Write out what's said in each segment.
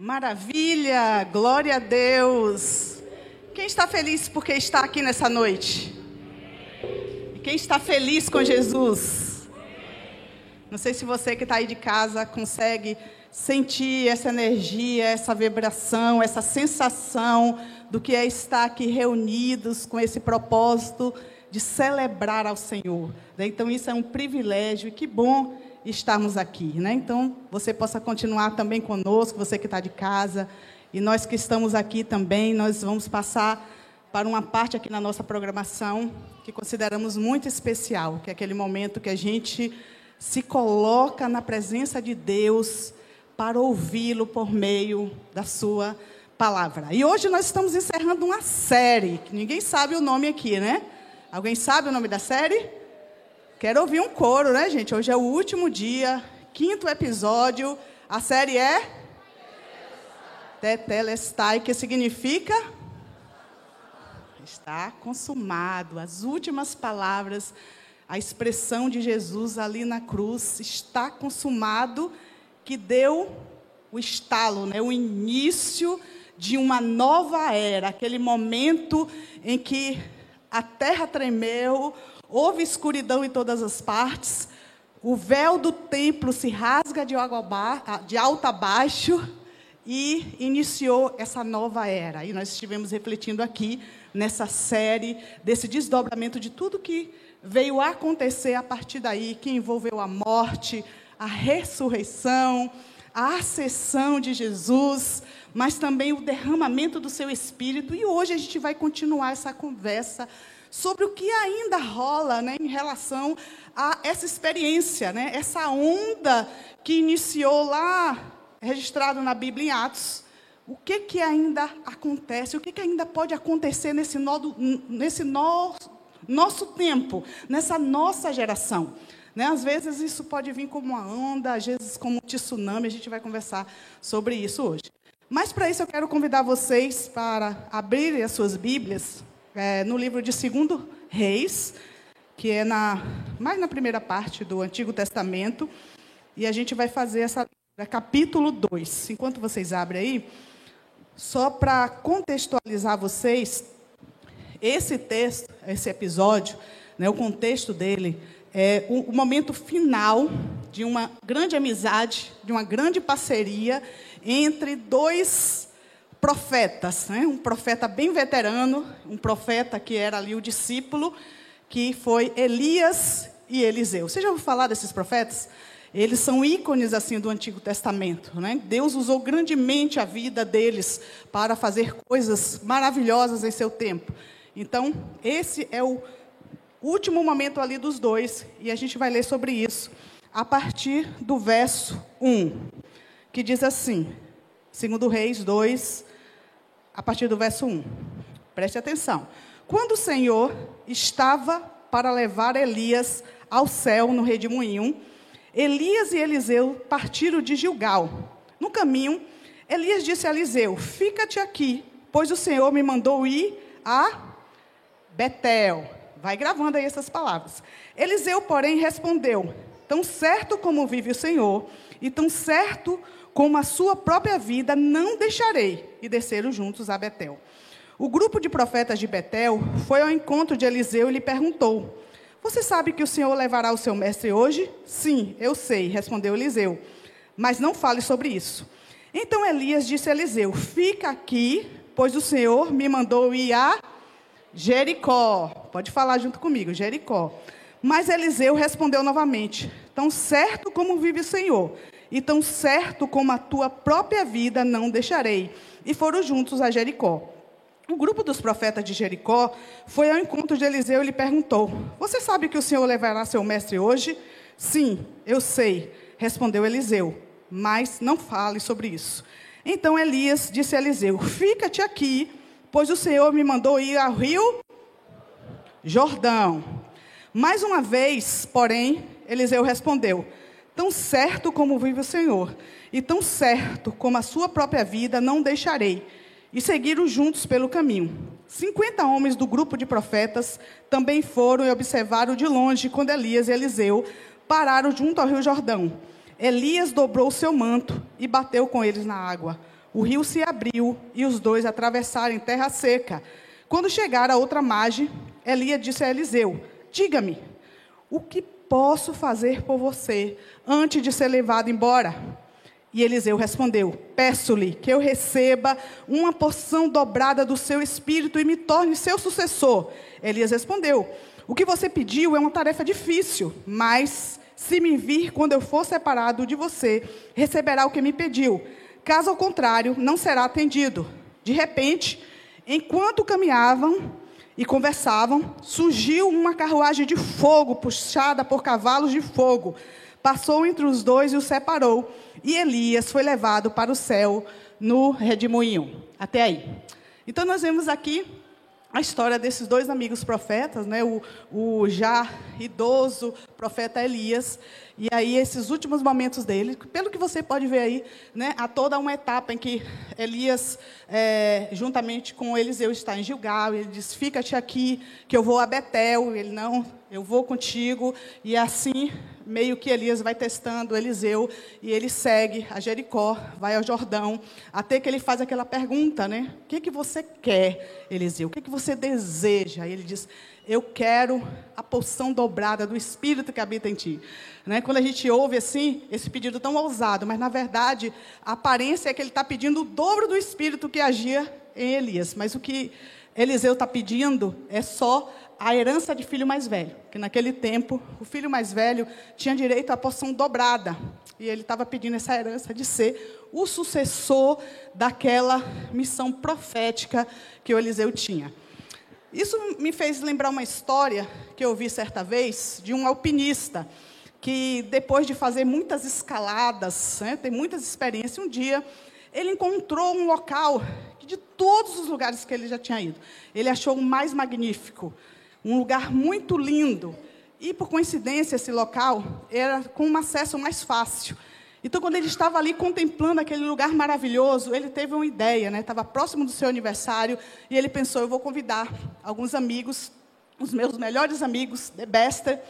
Maravilha, glória a Deus. Quem está feliz porque está aqui nessa noite? Quem está feliz com Jesus? Não sei se você que está aí de casa consegue sentir essa energia, essa vibração, essa sensação do que é estar aqui reunidos com esse propósito de celebrar ao Senhor. Então, isso é um privilégio e que bom estarmos aqui. Né? Então, você possa continuar também conosco, você que está de casa. E nós que estamos aqui também, nós vamos passar para uma parte aqui na nossa programação que consideramos muito especial, que é aquele momento que a gente se coloca na presença de Deus para ouvi-lo por meio da sua palavra. E hoje nós estamos encerrando uma série, que ninguém sabe o nome aqui, né? Alguém sabe o nome da série? Quero ouvir um coro, né, gente? Hoje é o último dia, quinto episódio. A série é Tetelestai, que significa está consumado. As últimas palavras, a expressão de Jesus ali na cruz, está consumado, que deu o estalo, né, o início de uma nova era, aquele momento em que a terra tremeu, Houve escuridão em todas as partes. O véu do templo se rasga de, alto a baixo e iniciou essa nova era. E nós estivemos refletindo aqui nessa série desse desdobramento de tudo que veio acontecer a partir daí, que envolveu a morte, a ressurreição, a ascensão de Jesus, mas também o derramamento do seu espírito. E hoje a gente vai continuar essa conversa sobre o que ainda rola né, em relação a essa experiência, né, essa onda que iniciou lá, registrado na Bíblia em Atos. O que, que ainda acontece, o que, que ainda pode acontecer nesse, nodo, nesse no, nosso tempo, nessa nossa geração. Né? Às vezes isso pode vir como uma onda, às vezes como um tsunami, a gente vai conversar sobre isso hoje. Mas para isso eu quero convidar vocês para abrirem as suas Bíblias é, no livro de 2 Reis, que é na, mais na primeira parte do Antigo Testamento, e a gente vai fazer essa capítulo 2. Enquanto vocês abrem aí, só para contextualizar vocês, esse texto, esse episódio, né, o contexto dele é o, o momento final de uma grande amizade, de uma grande parceria entre dois profetas, né? um profeta bem veterano, um profeta que era ali o discípulo, que foi Elias e Eliseu. Você já ouviu falar desses profetas? Eles são ícones assim do Antigo Testamento. Né? Deus usou grandemente a vida deles para fazer coisas maravilhosas em seu tempo. Então, esse é o último momento ali dos dois, e a gente vai ler sobre isso a partir do verso 1, que diz assim, segundo Reis 2, a partir do verso 1. Preste atenção. Quando o Senhor estava para levar Elias ao céu no redemoinho, Elias e Eliseu partiram de Gilgal. No caminho, Elias disse a Eliseu: Fica-te aqui, pois o Senhor me mandou ir a Betel. Vai gravando aí essas palavras. Eliseu, porém, respondeu: Tão certo como vive o Senhor, e tão certo como a sua própria vida, não deixarei. E desceram juntos a Betel. O grupo de profetas de Betel foi ao encontro de Eliseu e lhe perguntou: Você sabe que o Senhor levará o seu mestre hoje? Sim, eu sei, respondeu Eliseu. Mas não fale sobre isso. Então Elias disse a Eliseu: Fica aqui, pois o Senhor me mandou ir a Jericó. Pode falar junto comigo, Jericó. Mas Eliseu respondeu novamente: Tão certo como vive o Senhor, e tão certo como a tua própria vida não deixarei. E foram juntos a Jericó. O grupo dos profetas de Jericó foi ao encontro de Eliseu e lhe perguntou: Você sabe que o Senhor levará seu mestre hoje? Sim, eu sei, respondeu Eliseu, mas não fale sobre isso. Então Elias disse a Eliseu: Fica-te aqui, pois o Senhor me mandou ir ao rio Jordão. Mais uma vez, porém, Eliseu respondeu: Tão certo como vive o Senhor, e tão certo como a sua própria vida, não deixarei. E seguiram juntos pelo caminho. Cinquenta homens do grupo de profetas também foram e observaram de longe quando Elias e Eliseu pararam junto ao rio Jordão. Elias dobrou seu manto e bateu com eles na água. o rio se abriu e os dois atravessaram em terra seca. Quando chegaram à outra margem, Elias disse a Eliseu: Diga-me, o que posso fazer por você antes de ser levado embora? E Eliseu respondeu: Peço-lhe que eu receba uma porção dobrada do seu espírito e me torne seu sucessor. Elias respondeu: O que você pediu é uma tarefa difícil, mas se me vir quando eu for separado de você, receberá o que me pediu. Caso ao contrário, não será atendido. De repente, enquanto caminhavam e conversavam, surgiu uma carruagem de fogo puxada por cavalos de fogo. Passou entre os dois e os separou. E Elias foi levado para o céu no redemoinho. Até aí. Então nós vemos aqui a história desses dois amigos profetas, né? o, o já idoso profeta Elias, e aí esses últimos momentos dele, pelo que você pode ver aí, né? há toda uma etapa em que Elias, é, juntamente com Eliseu, está em Gilgal, ele diz, fica-te aqui, que eu vou a Betel, ele, não, eu vou contigo, e assim meio que Elias vai testando Eliseu e ele segue a Jericó, vai ao Jordão, até que ele faz aquela pergunta, né? O que, que você quer, Eliseu? O que, que você deseja? E ele diz: Eu quero a porção dobrada do Espírito que habita em ti. Né? Quando a gente ouve assim, esse pedido tão ousado, mas na verdade a aparência é que ele está pedindo o dobro do Espírito que agia em Elias. Mas o que Eliseu está pedindo é só a herança de filho mais velho, que naquele tempo o filho mais velho tinha direito à porção dobrada. E ele estava pedindo essa herança de ser o sucessor daquela missão profética que o Eliseu tinha. Isso me fez lembrar uma história que eu vi certa vez de um alpinista que, depois de fazer muitas escaladas, né, tem muitas experiências, um dia ele encontrou um local que, de todos os lugares que ele já tinha ido, ele achou o mais magnífico um lugar muito lindo. E, por coincidência, esse local era com um acesso mais fácil. Então, quando ele estava ali contemplando aquele lugar maravilhoso, ele teve uma ideia, né? Estava próximo do seu aniversário e ele pensou: eu vou convidar alguns amigos, os meus melhores amigos, de Bester,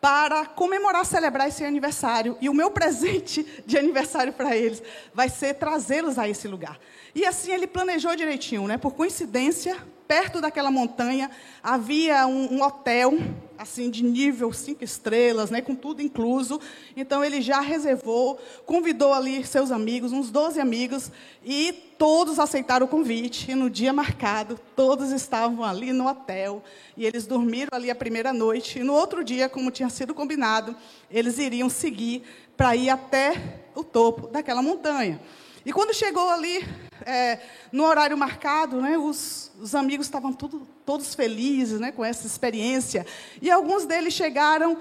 para comemorar, celebrar esse aniversário. E o meu presente de aniversário para eles vai ser trazê-los a esse lugar. E assim ele planejou direitinho, né? Por coincidência, perto daquela montanha havia um, um, hotel, assim, de nível cinco estrelas, né, com tudo incluso. Então ele já reservou, convidou ali seus amigos, uns 12 amigos, e todos aceitaram o convite. E no dia marcado, todos estavam ali no hotel. E eles dormiram ali a primeira noite. E no outro dia, como tinha sido combinado, eles iriam seguir para ir até o topo daquela montanha. E quando chegou ali, é, no horário marcado, né, os, os amigos estavam tudo, todos felizes né, com essa experiência. E alguns deles chegaram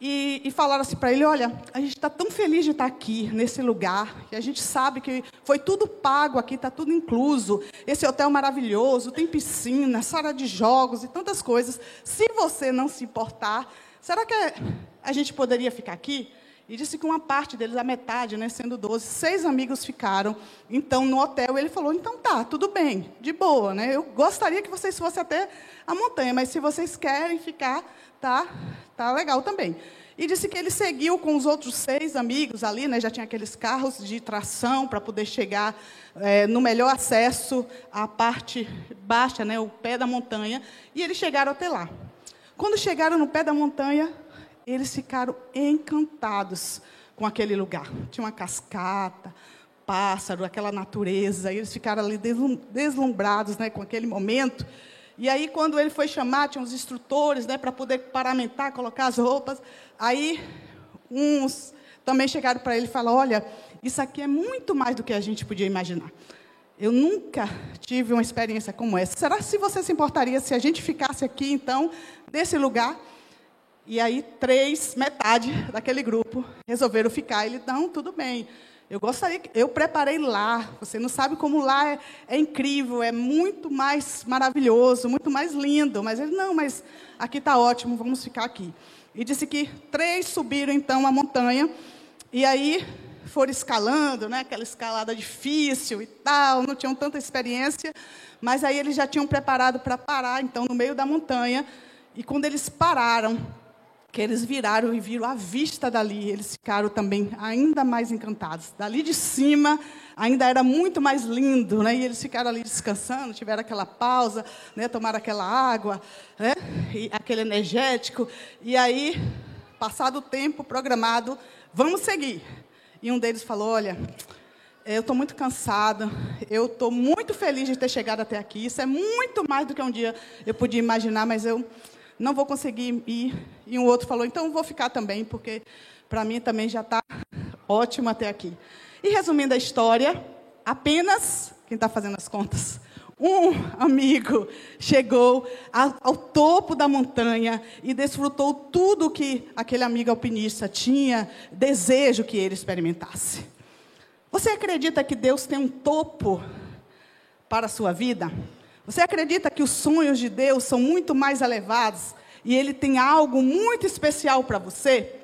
e, e falaram assim para ele: Olha, a gente está tão feliz de estar aqui, nesse lugar, que a gente sabe que foi tudo pago aqui, está tudo incluso. Esse hotel maravilhoso, tem piscina, sala de jogos e tantas coisas. Se você não se importar, será que a gente poderia ficar aqui? E disse que uma parte deles, a metade, né, sendo 12, seis amigos ficaram. Então, no hotel, ele falou: então tá, tudo bem, de boa. Né? Eu gostaria que vocês fossem até a montanha, mas se vocês querem ficar, tá, tá legal também. E disse que ele seguiu com os outros seis amigos ali, né, já tinha aqueles carros de tração para poder chegar é, no melhor acesso à parte baixa, né, o pé da montanha. E eles chegaram até lá. Quando chegaram no pé da montanha, eles ficaram encantados com aquele lugar. Tinha uma cascata, pássaro, aquela natureza. eles ficaram ali deslumbrados né, com aquele momento. E aí, quando ele foi chamar, tinha uns instrutores né, para poder paramentar, colocar as roupas. Aí, uns também chegaram para ele e falaram: Olha, isso aqui é muito mais do que a gente podia imaginar. Eu nunca tive uma experiência como essa. Será se você se importaria se a gente ficasse aqui, então, nesse lugar? E aí, três, metade daquele grupo, resolveram ficar. Ele, não, tudo bem. Eu gostaria, eu preparei lá. Você não sabe como lá é, é, incrível, é muito mais maravilhoso, muito mais lindo. Mas ele, não, mas aqui está ótimo, vamos ficar aqui. E disse que três subiram então a montanha. E aí foram escalando, né, aquela escalada difícil e tal, não tinham tanta experiência. Mas aí eles já tinham preparado para parar, então, no meio da montanha. E quando eles pararam, que eles viraram e viram a vista dali. Eles ficaram também ainda mais encantados. Dali de cima ainda era muito mais lindo, né? E eles ficaram ali descansando, tiveram aquela pausa, né? Tomaram aquela água, né? E aquele energético. E aí, passado o tempo programado, vamos seguir. E um deles falou: Olha, eu estou muito cansado, eu estou muito feliz de ter chegado até aqui. Isso é muito mais do que um dia eu podia imaginar, mas eu não vou conseguir ir. E um outro falou: Então vou ficar também, porque para mim também já está ótimo até aqui. E resumindo a história, apenas quem está fazendo as contas um amigo chegou ao topo da montanha e desfrutou tudo que aquele amigo alpinista tinha desejo que ele experimentasse. Você acredita que Deus tem um topo para a sua vida? Você acredita que os sonhos de Deus são muito mais elevados e ele tem algo muito especial para você?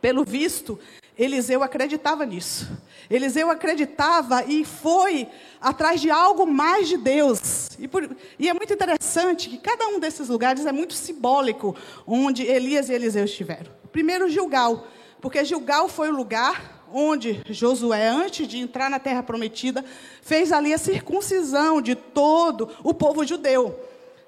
Pelo visto, Eliseu acreditava nisso. Eliseu acreditava e foi atrás de algo mais de Deus. E, por, e, é muito interessante que cada um desses lugares é muito simbólico onde Elias e Eliseu estiveram. Primeiro, Gilgal, porque Gilgal foi o lugar onde Josué, antes de entrar na terra prometida, fez ali a circuncisão de todo o povo judeu.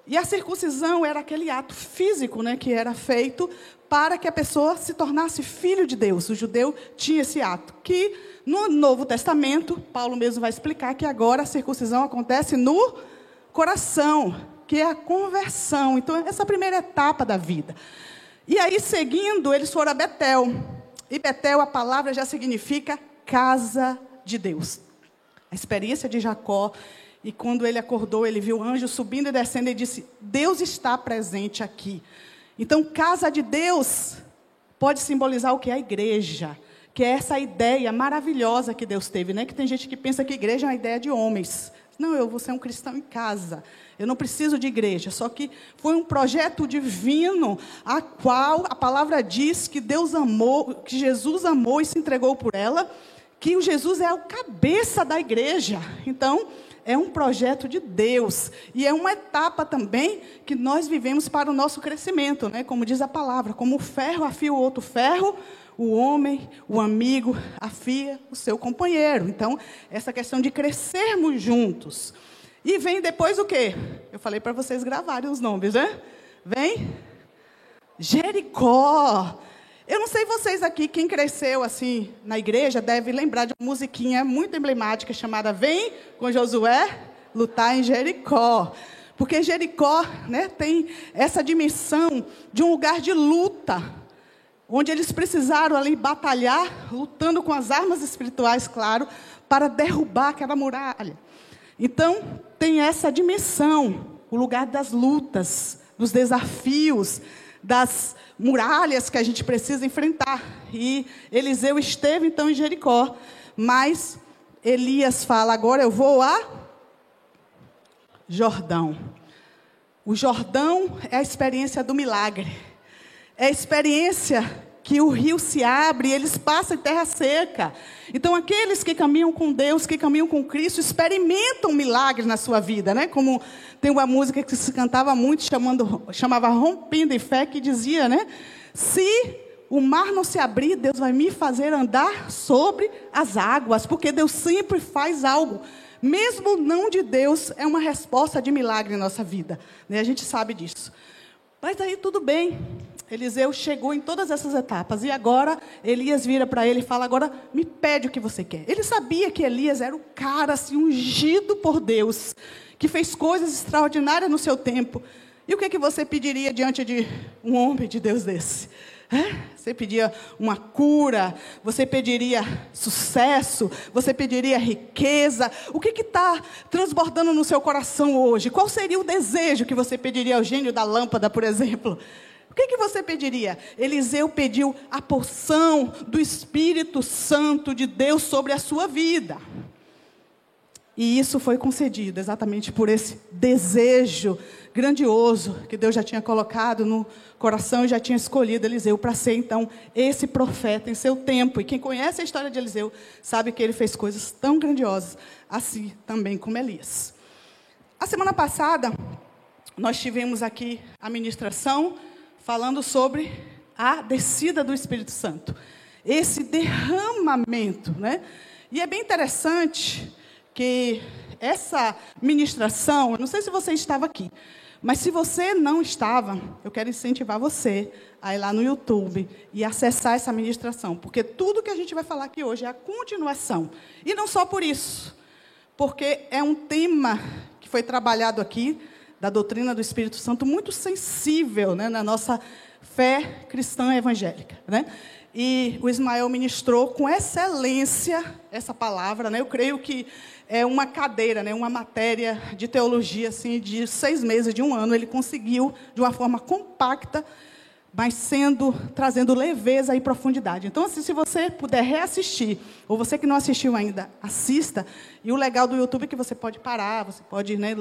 E a circuncisão era aquele ato físico né, que era feito para que a pessoa se tornasse filho de Deus. O judeu tinha esse ato. Que no Novo Testamento, Paulo mesmo vai explicar que agora a circuncisão acontece no coração, que é a conversão. Então, essa é a primeira etapa da vida. E aí, seguindo, eles foram a Betel. E Betel, a palavra já significa casa de Deus. A experiência de Jacó e quando ele acordou, ele viu o anjo subindo e descendo e disse: Deus está presente aqui. Então, casa de Deus pode simbolizar o que é a igreja, que é essa ideia maravilhosa que Deus teve, né? Que tem gente que pensa que igreja é uma ideia de homens. Não, eu vou ser um cristão em casa. Eu não preciso de igreja. Só que foi um projeto divino, a qual a palavra diz que Deus amou, que Jesus amou e se entregou por ela, que o Jesus é o cabeça da igreja. Então, é um projeto de Deus e é uma etapa também que nós vivemos para o nosso crescimento, né? Como diz a palavra, como o ferro afia o outro ferro, o homem, o amigo afia o seu companheiro. Então, essa questão de crescermos juntos. E vem depois o quê? Eu falei para vocês gravarem os nomes, né? Vem Jericó. Eu não sei vocês aqui, quem cresceu assim na igreja, deve lembrar de uma musiquinha muito emblemática chamada Vem com Josué lutar em Jericó. Porque Jericó né, tem essa dimensão de um lugar de luta, onde eles precisaram ali batalhar, lutando com as armas espirituais, claro, para derrubar aquela muralha. Então, tem essa dimensão, o lugar das lutas, dos desafios, das muralhas que a gente precisa enfrentar. E Eliseu esteve então em Jericó, mas Elias fala: agora eu vou a Jordão. O Jordão é a experiência do milagre, é a experiência que o rio se abre e eles passam em terra seca. Então, aqueles que caminham com Deus, que caminham com Cristo, experimentam milagres na sua vida, né? Como tem uma música que se cantava muito, chamando, chamava Rompendo em Fé, que dizia, né? Se o mar não se abrir, Deus vai me fazer andar sobre as águas, porque Deus sempre faz algo. Mesmo não de Deus, é uma resposta de milagre em nossa vida. Né? A gente sabe disso. Mas aí tudo bem. Eliseu chegou em todas essas etapas. E agora Elias vira para ele e fala: Agora me pede o que você quer. Ele sabia que Elias era o cara assim, ungido por Deus, que fez coisas extraordinárias no seu tempo. E o que, é que você pediria diante de um homem de Deus desse? Você pediria uma cura, você pediria sucesso, você pediria riqueza. O que está transbordando no seu coração hoje? Qual seria o desejo que você pediria ao gênio da lâmpada, por exemplo? O que, que você pediria? Eliseu pediu a porção do Espírito Santo de Deus sobre a sua vida. E isso foi concedido exatamente por esse desejo grandioso que Deus já tinha colocado no coração e já tinha escolhido Eliseu para ser então esse profeta em seu tempo. E quem conhece a história de Eliseu sabe que ele fez coisas tão grandiosas assim também como Elias. A semana passada nós tivemos aqui a ministração falando sobre a descida do Espírito Santo, esse derramamento, né? E é bem interessante que essa ministração, não sei se você estava aqui, mas se você não estava, eu quero incentivar você a ir lá no YouTube e acessar essa ministração, porque tudo que a gente vai falar aqui hoje é a continuação. E não só por isso, porque é um tema que foi trabalhado aqui, da doutrina do Espírito Santo, muito sensível né, na nossa fé cristã evangélica. Né? E o Ismael ministrou com excelência essa palavra. Né? Eu creio que é uma cadeira, né, uma matéria de teologia assim, de seis meses, de um ano, ele conseguiu, de uma forma compacta, mas sendo, trazendo leveza e profundidade. Então, assim, se você puder reassistir, ou você que não assistiu ainda, assista. E o legal do YouTube é que você pode parar, você pode né,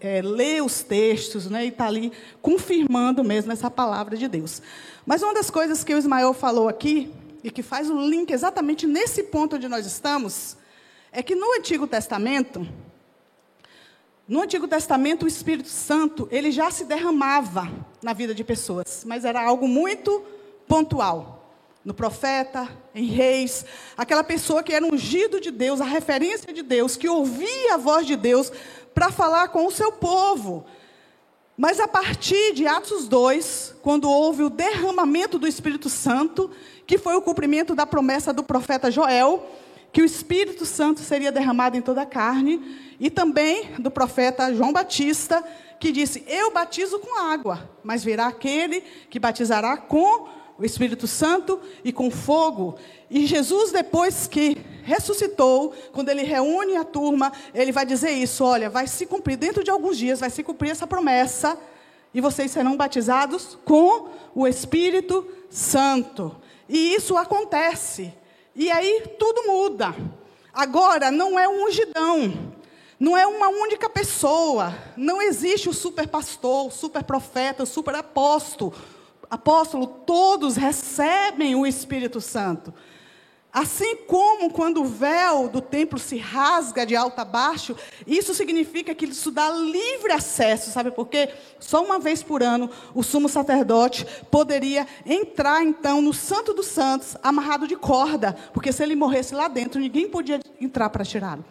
é, ler os textos, né, e estar tá ali confirmando mesmo essa palavra de Deus. Mas uma das coisas que o Ismael falou aqui, e que faz um link exatamente nesse ponto onde nós estamos, é que no Antigo Testamento, no Antigo Testamento, o Espírito Santo, ele já se derramava na vida de pessoas, mas era algo muito pontual. No profeta, em reis, aquela pessoa que era ungido de Deus, a referência de Deus, que ouvia a voz de Deus para falar com o seu povo. Mas a partir de Atos 2, quando houve o derramamento do Espírito Santo, que foi o cumprimento da promessa do profeta Joel, que o Espírito Santo seria derramado em toda a carne, e também do profeta João Batista, que disse: Eu batizo com água, mas virá aquele que batizará com o Espírito Santo e com fogo. E Jesus, depois que ressuscitou, quando ele reúne a turma, ele vai dizer isso: olha, vai se cumprir, dentro de alguns dias, vai se cumprir essa promessa, e vocês serão batizados com o Espírito Santo. E isso acontece. E aí tudo muda. Agora não é um ungidão, não é uma única pessoa, não existe o super pastor, o super profeta, o super apóstolo. Apóstolo, todos recebem o Espírito Santo. Assim como quando o véu do templo se rasga de alto a baixo, isso significa que isso dá livre acesso, sabe por quê? Só uma vez por ano o sumo sacerdote poderia entrar então no Santo dos Santos amarrado de corda, porque se ele morresse lá dentro, ninguém podia entrar para tirá-lo.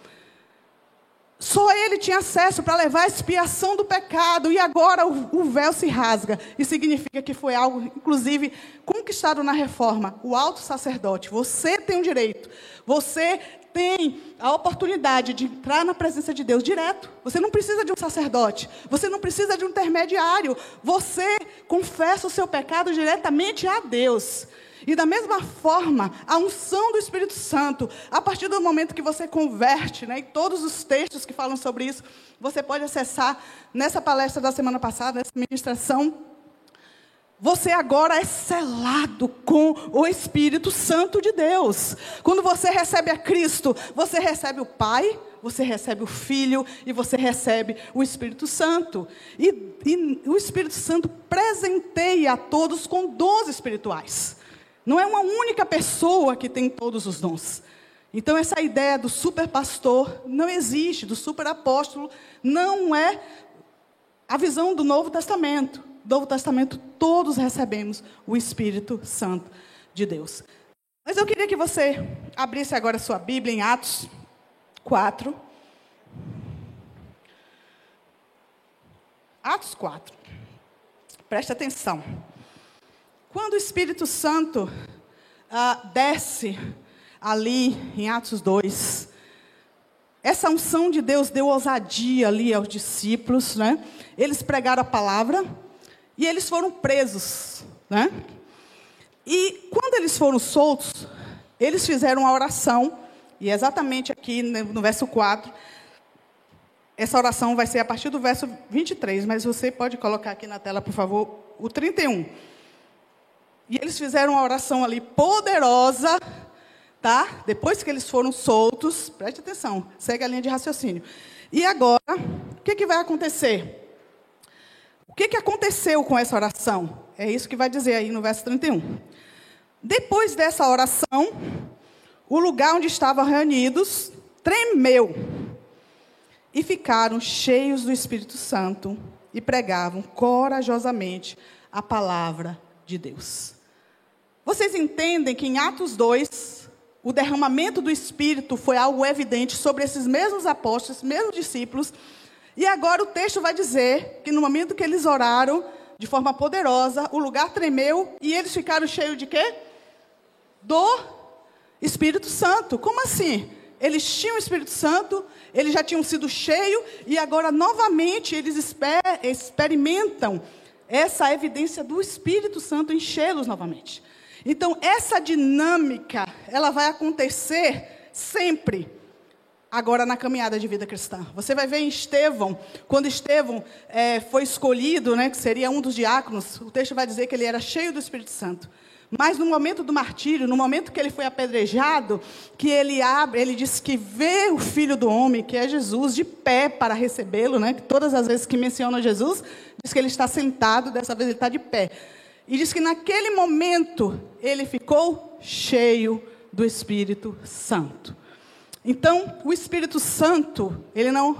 Só ele tinha acesso para levar a expiação do pecado, e agora o, o, véu se rasga. E significa que foi algo, inclusive, conquistado na reforma. O alto sacerdote, você tem o direito, você tem a oportunidade de entrar na presença de Deus direto. Você não precisa de um sacerdote, você não precisa de um intermediário. Você confessa o seu pecado diretamente a Deus. E da mesma forma, a unção do Espírito Santo, a partir do momento que você converte, né, e todos os textos que falam sobre isso, você pode acessar nessa palestra da semana passada, nessa ministração. Você agora é selado com o Espírito Santo de Deus. Quando você recebe a Cristo, você recebe o Pai, você recebe o Filho e você recebe o Espírito Santo. E, e o Espírito Santo presenteia a todos com dons espirituais. Não é uma única pessoa que tem todos os dons. Então, essa ideia do super pastor não existe, do super apóstolo, não é a visão do Novo Testamento. Do Novo Testamento, todos recebemos o Espírito Santo de Deus. Mas eu queria que você abrisse agora a sua Bíblia em Atos 4. Atos 4. Preste atenção. Quando o Espírito Santo ah, desce ali em Atos 2, essa unção de Deus deu ousadia ali aos discípulos, né? Eles pregaram a palavra e eles foram presos, né? E quando eles foram soltos, eles fizeram uma oração, e exatamente aqui no verso 4, essa oração vai ser a partir do verso 23, mas você pode colocar aqui na tela, por favor, o 31. E eles fizeram uma oração ali poderosa, tá? Depois que eles foram soltos, preste atenção, segue a linha de raciocínio. E agora, o que, que vai acontecer? O que, que aconteceu com essa oração? É isso que vai dizer aí no verso 31. Depois dessa oração, o lugar onde estavam reunidos tremeu e ficaram cheios do Espírito Santo e pregavam corajosamente a palavra de Deus. Vocês entendem que em Atos 2, o derramamento do Espírito foi algo evidente sobre esses mesmos apóstolos, mesmos discípulos. E agora o texto vai dizer que no momento que eles oraram de forma poderosa, o lugar tremeu e eles ficaram cheios de quê? Do Espírito Santo. Como assim? Eles tinham o Espírito Santo, eles já tinham sido cheios e agora novamente eles esper experimentam essa evidência do Espírito Santo enchê-los novamente. Então, essa dinâmica, ela vai acontecer sempre agora na caminhada de vida cristã. Você vai ver em Estevão, quando Estevão é, foi escolhido, né, que seria um dos diáconos, o texto vai dizer que ele era cheio do Espírito Santo. Mas no momento do martírio, no momento que ele foi apedrejado, que ele abre, ele diz que vê o Filho do Homem, que é Jesus, de pé para recebê-lo, né? Todas as vezes que menciona Jesus, diz que ele está sentado, dessa vez ele está de pé. E diz que naquele momento ele ficou cheio do Espírito Santo. Então, o Espírito Santo, ele não,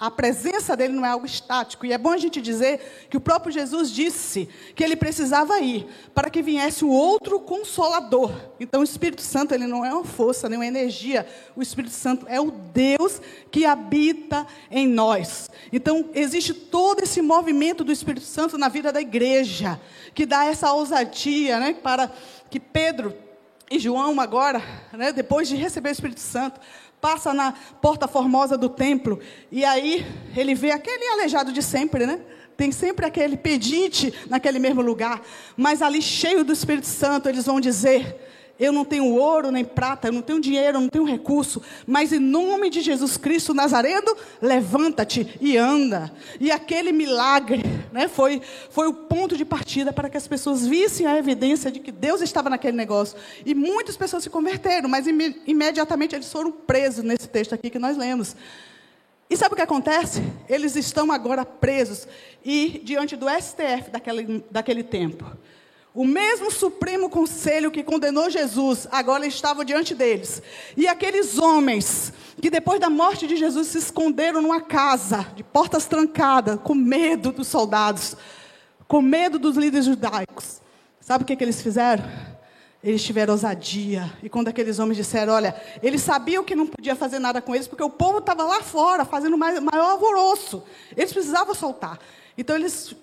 a presença dele não é algo estático. E é bom a gente dizer que o próprio Jesus disse que ele precisava ir para que viesse o outro consolador. Então, o Espírito Santo, ele não é uma força, nem uma energia. O Espírito Santo é o Deus que habita em nós. Então, existe todo esse movimento do Espírito Santo na vida da igreja, que dá essa ousadia, né, para que Pedro e João agora, né, depois de receber o Espírito Santo, passa na porta formosa do templo e aí ele vê aquele aleijado de sempre, né? Tem sempre aquele pedinte naquele mesmo lugar, mas ali cheio do Espírito Santo, eles vão dizer: eu não tenho ouro nem prata, eu não tenho dinheiro, eu não tenho recurso, mas em nome de Jesus Cristo Nazareno, levanta-te e anda. E aquele milagre né, foi, foi o ponto de partida para que as pessoas vissem a evidência de que Deus estava naquele negócio. E muitas pessoas se converteram, mas im imediatamente eles foram presos nesse texto aqui que nós lemos. E sabe o que acontece? Eles estão agora presos e diante do STF daquele, daquele tempo. O mesmo Supremo Conselho que condenou Jesus agora estava diante deles. E aqueles homens que depois da morte de Jesus se esconderam numa casa, de portas trancadas, com medo dos soldados, com medo dos líderes judaicos. Sabe o que, que eles fizeram? Eles tiveram ousadia. E quando aqueles homens disseram, olha, eles sabiam que não podia fazer nada com eles, porque o povo estava lá fora, fazendo maior alvoroço. Eles precisavam soltar. Então eles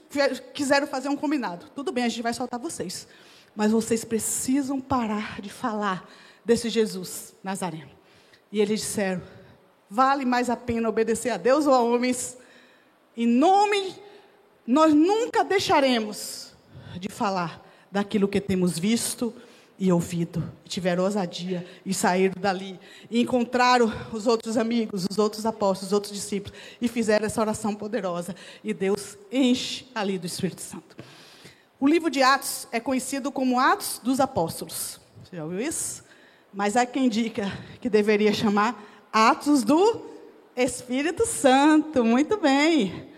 quiseram fazer um combinado. Tudo bem, a gente vai soltar vocês. Mas vocês precisam parar de falar desse Jesus Nazareno. E eles disseram: vale mais a pena obedecer a Deus ou a homens? Em nome, nós nunca deixaremos de falar daquilo que temos visto, e ouvido, e tiveram ousadia e saíram dali e encontraram os outros amigos, os outros apóstolos, os outros discípulos e fizeram essa oração poderosa e Deus enche ali do Espírito Santo. O livro de Atos é conhecido como Atos dos Apóstolos. Você já ouviu isso? Mas há quem diga que deveria chamar Atos do Espírito Santo. Muito bem.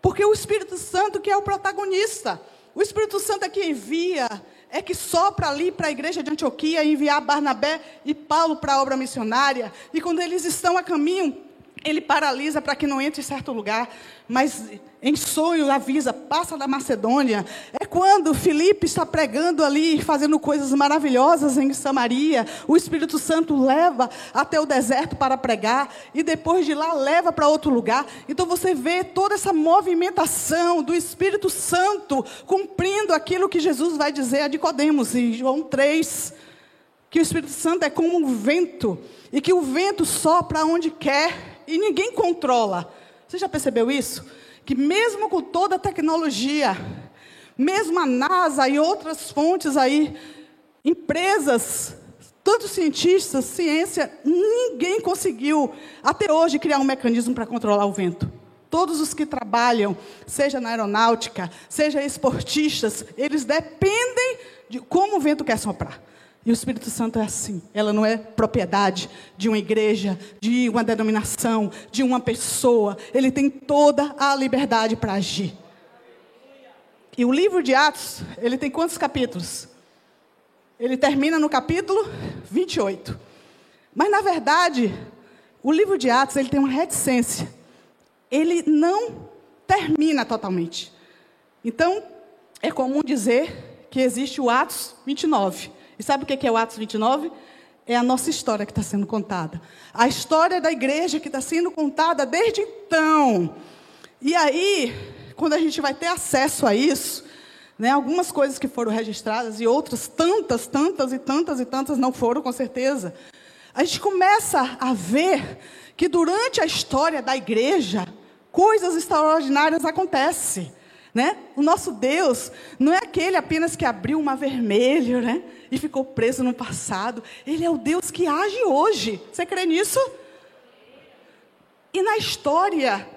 Porque o Espírito Santo que é o protagonista. O Espírito Santo é que envia é que sopra ali para a igreja de Antioquia enviar Barnabé e Paulo para a obra missionária. E quando eles estão a caminho, ele paralisa para que não entre em certo lugar, mas em sonho avisa, passa da Macedônia. É quando Filipe está pregando ali, fazendo coisas maravilhosas em Samaria, o Espírito Santo leva até o deserto para pregar e depois de lá leva para outro lugar. Então você vê toda essa movimentação do Espírito Santo cumprindo aquilo que Jesus vai dizer a Nicodemos em João 3, que o Espírito Santo é como um vento e que o vento sopra onde quer e ninguém controla. Você já percebeu isso? que mesmo com toda a tecnologia, mesmo a NASA e outras fontes aí, empresas, tantos cientistas, ciência, ninguém conseguiu até hoje criar um mecanismo para controlar o vento. Todos os que trabalham, seja na aeronáutica, seja esportistas, eles dependem de como o vento quer soprar. E o Espírito Santo é assim. Ela não é propriedade de uma igreja, de uma denominação, de uma pessoa. Ele tem toda a liberdade para agir. E o livro de Atos, ele tem quantos capítulos? Ele termina no capítulo 28. Mas na verdade, o livro de Atos, ele tem uma reticência. Ele não termina totalmente. Então, é comum dizer que existe o Atos 29 E sabe o que é o Atos 29? É a nossa história que está sendo contada. A história da igreja que está sendo contada desde então. E aí, quando a gente vai ter acesso a isso, né, algumas coisas que foram registradas e outras tantas, tantas e tantas e tantas não foram, com certeza. A gente começa a ver que durante a história da igreja, coisas extraordinárias acontecem. Né? O nosso Deus não é aquele apenas que abriu uma vermelho né? e ficou preso no passado. Ele é o Deus que age hoje. Você crê nisso? E na história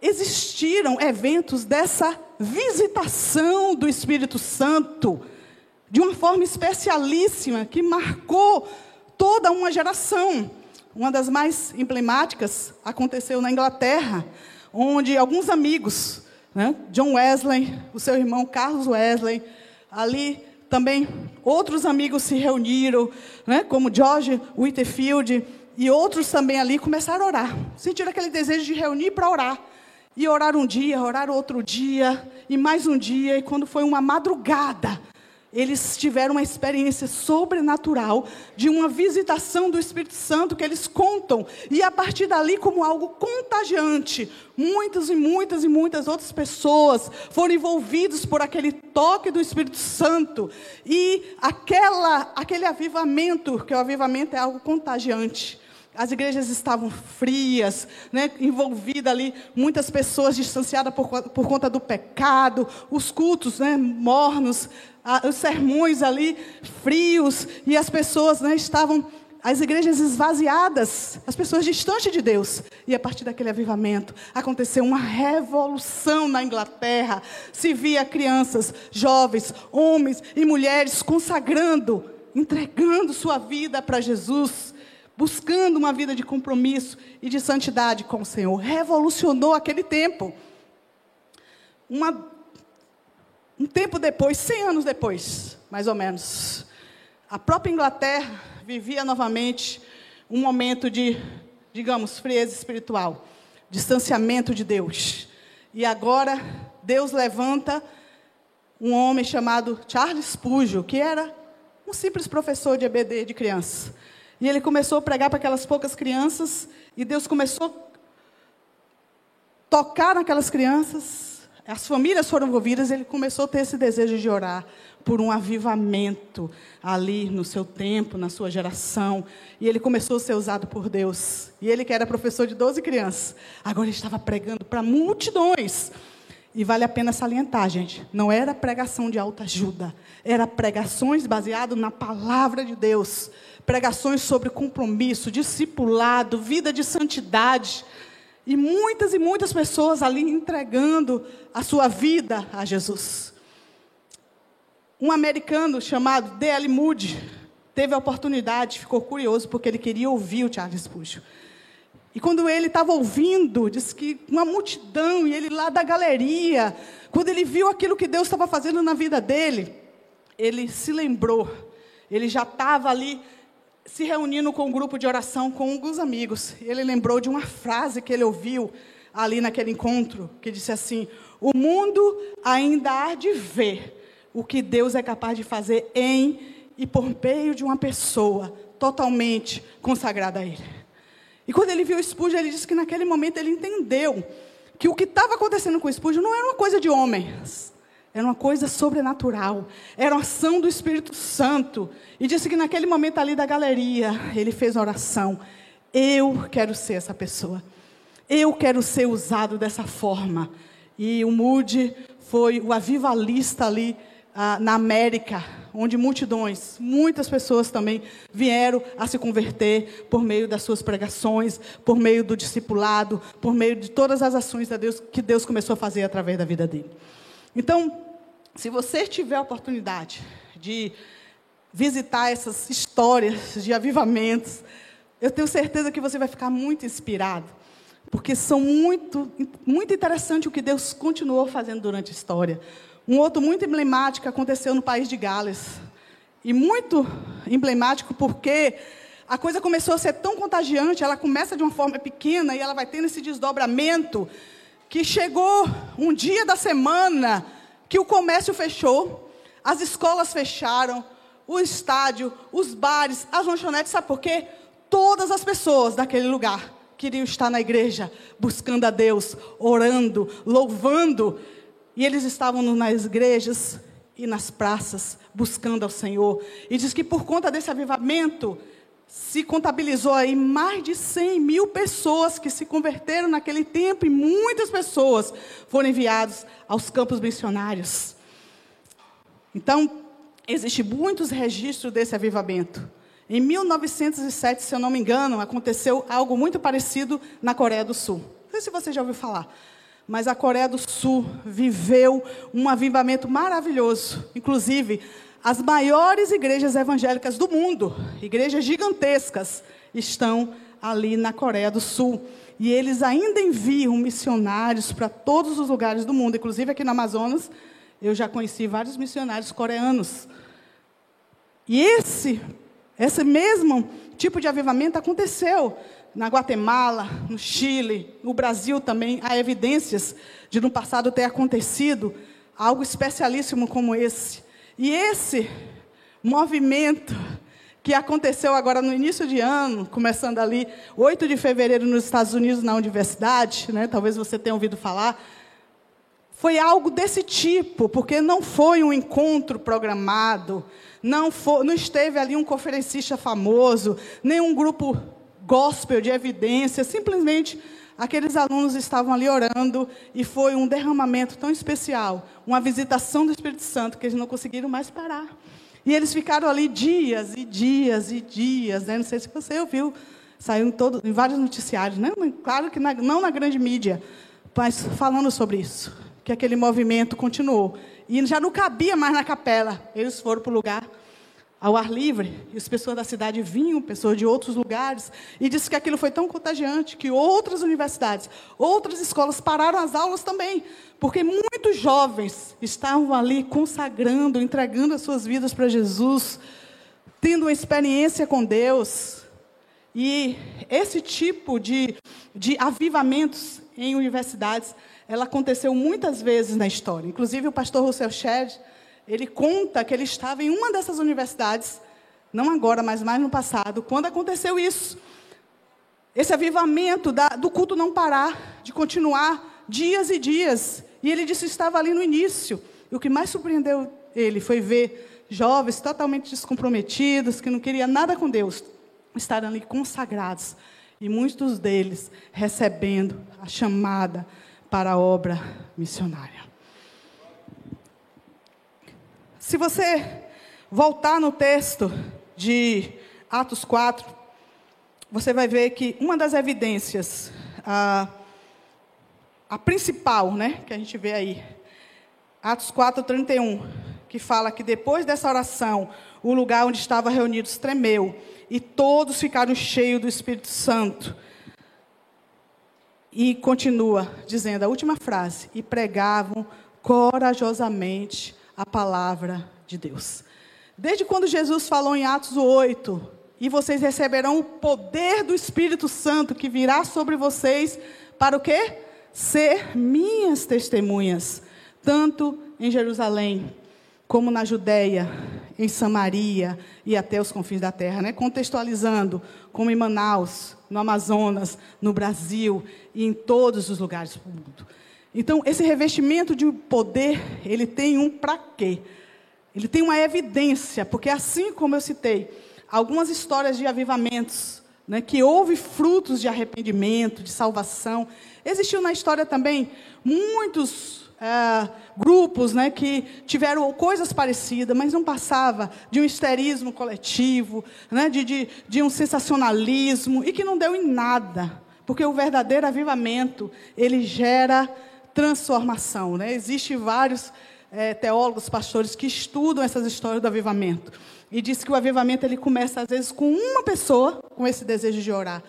existiram eventos dessa visitação do Espírito Santo de uma forma especialíssima que marcou toda uma geração. Uma das mais emblemáticas aconteceu na Inglaterra, onde alguns amigos, né, John Wesley, o seu irmão Carlos Wesley, ali também outros amigos se reuniram, né, como George Whitefield e outros também ali começaram a orar. Sentiram aquele desejo de reunir para orar. E orar um dia, orar outro dia, e mais um dia, e quando foi uma madrugada, eles tiveram uma experiência sobrenatural de uma visitação do Espírito Santo que eles contam. E a partir dali, como algo contagiante, muitas e muitas e muitas outras pessoas foram envolvidas por aquele toque do Espírito Santo. E aquela, aquele avivamento, que o avivamento é algo contagiante. As igrejas estavam frias, né, envolvidas ali, muitas pessoas distanciadas por, por conta do pecado, os cultos né, mornos, os sermões ali frios, e as pessoas né, estavam, as igrejas esvaziadas, as pessoas distantes de Deus. E a partir daquele avivamento, aconteceu uma revolução na Inglaterra. Se via crianças, jovens, homens e mulheres consagrando, entregando sua vida para Jesus buscando uma vida de compromisso e de santidade com o Senhor. Revolucionou aquele tempo. Uma, um tempo depois, 100 anos depois, mais ou menos, a própria Inglaterra vivia novamente um momento de, digamos, frieza espiritual, distanciamento de Deus. E agora Deus levanta um homem chamado Charles Spurgeon, que era um simples professor de EBD de criança e ele começou a pregar para aquelas poucas crianças, e Deus começou a tocar naquelas crianças, as famílias foram envolvidas, ele começou a ter esse desejo de orar por um avivamento ali no seu tempo, na sua geração. E ele começou a ser usado por Deus. E ele, que era professor de 12 crianças, agora estava pregando para multidões. E vale a pena salientar, gente, não era pregação de alta ajuda, era pregações baseadas na palavra de Deus pregações sobre compromisso, discipulado, vida de santidade. E muitas e muitas pessoas ali entregando a sua vida a Jesus. Um americano chamado D.L. Moody teve a oportunidade, ficou curioso, porque ele queria ouvir o Charles Spurgeon. E quando ele estava ouvindo, disse que uma multidão, e ele lá da galeria, quando ele viu aquilo que Deus estava fazendo na vida dele, ele se lembrou, ele já estava ali se reunindo com um grupo de oração com alguns amigos. Ele lembrou de uma frase que ele ouviu ali naquele encontro, que disse assim: O mundo ainda há de ver o que Deus é capaz de fazer em e por meio de uma pessoa totalmente consagrada a Ele. E quando ele viu o Spurgeon, ele disse que naquele momento ele entendeu que o que estava acontecendo com o Spurgeon não era uma coisa de homens, era uma coisa sobrenatural. Era uma ação do Espírito Santo. E disse que naquele momento ali da galeria, ele fez a oração. Eu quero ser essa pessoa. Eu quero ser usado dessa forma. E o Moody foi o avivalista ali ah, na América, onde multidões, muitas pessoas também vieram a se converter por meio das suas pregações, por meio do discipulado, por meio de todas as ações Deus, que Deus começou a fazer através da vida dele. Então, se você tiver a oportunidade de visitar essas histórias de avivamentos, eu tenho certeza que você vai ficar muito inspirado, porque são muito, muito interessante o que Deus continuou fazendo durante a história. Um outro muito emblemático aconteceu no país de Gales. E muito emblemático porque a coisa começou a ser tão contagiante, ela começa de uma forma pequena e ela vai tendo esse desdobramento, que chegou um dia da semana que o comércio fechou, as escolas fecharam, o estádio, os bares, as lanchonetes, sabe por quê? Todas as pessoas daquele lugar queriam estar na igreja, buscando a Deus, orando, louvando. E eles estavam nas igrejas e nas praças, buscando ao Senhor. E diz que por conta desse avivamento, se contabilizou aí mais de 100 mil pessoas que se converteram naquele tempo, e muitas pessoas foram enviadas aos campos missionários. Então, existe muitos registros desse avivamento. Em 1907, se eu não me engano, aconteceu algo muito parecido na Coreia do Sul. Não sei se você já ouviu falar, mas a Coreia do Sul viveu um avivamento maravilhoso. Inclusive, as maiores igrejas evangélicas do mundo, igrejas gigantescas, estão ali na Coreia do Sul. E eles ainda enviam missionários para todos os lugares do mundo, inclusive aqui no Amazonas, eu já conheci vários missionários coreanos. E esse esse mesmo tipo de avivamento aconteceu na Guatemala, no Chile, no Brasil também. Há evidências de no passado ter acontecido algo especialíssimo como esse. E esse movimento que aconteceu agora no início de ano, começando ali, 8 de fevereiro nos Estados Unidos, na universidade, né? talvez você tenha ouvido falar, foi algo desse tipo, porque não foi um encontro programado, não, foi, não esteve ali um conferencista famoso, nem um grupo gospel de evidência, simplesmente aqueles alunos estavam ali orando e foi um derramamento tão especial, uma visitação do Espírito Santo que eles não conseguiram mais parar. E eles ficaram ali dias e dias e dias, né? não sei se você ouviu, saiu em, todo, em vários noticiários, né? claro que na, não na grande mídia, mas falando sobre isso que aquele movimento continuou. E já não cabia mais na capela. Eles foram para o lugar ao ar livre, e as pessoas da cidade vinham, pessoas de outros lugares, e disse que aquilo foi tão contagiante que outras universidades, outras escolas pararam as aulas também, porque muitos jovens estavam ali consagrando, entregando as suas vidas para Jesus, tendo uma experiência com Deus. E esse tipo de, de avivamentos em universidades ela aconteceu muitas vezes na história. Inclusive, o pastor Russell Shedd, ele conta que ele estava em uma dessas universidades, não agora, mas mais no passado, quando aconteceu isso. Esse avivamento da, do culto não parar, de continuar dias e dias. E ele disse estava ali no início. E o que mais surpreendeu ele foi ver jovens totalmente descomprometidos, que não queriam nada com Deus, estarem ali consagrados. E muitos deles recebendo a chamada para a obra missionária. Se você voltar no texto de Atos 4, você vai ver que uma das evidências, a, a principal, né, que a gente vê aí, Atos 4, 31, que fala que depois dessa oração, o lugar onde estavam reunidos tremeu, e todos ficaram cheios do Espírito Santo. E continua dizendo a última frase: e pregavam corajosamente a palavra de Deus. Desde quando Jesus falou em Atos 8, e vocês receberão o poder do Espírito Santo que virá sobre vocês para o quê? Ser minhas testemunhas, tanto em Jerusalém, como na Judéia, em Samaria e até os confins da terra, né? contextualizando, como em Manaus, no Amazonas, no Brasil e em todos os lugares do mundo. Então, esse revestimento de poder, ele tem um para quê? Ele tem uma evidência, porque assim como eu citei, algumas histórias de avivamentos, né, que houve frutos de arrependimento, de salvação, existiu na história também muitos é, grupos né, que tiveram coisas parecidas, mas não passava de um histerismo coletivo, né, de, de, de um sensacionalismo, e que não deu em nada. Porque o verdadeiro avivamento, ele gera transformação. Né? Existem vários é, teólogos, pastores, que estudam essas histórias do avivamento. E diz que o avivamento ele começa, às vezes, com uma pessoa com esse desejo de orar.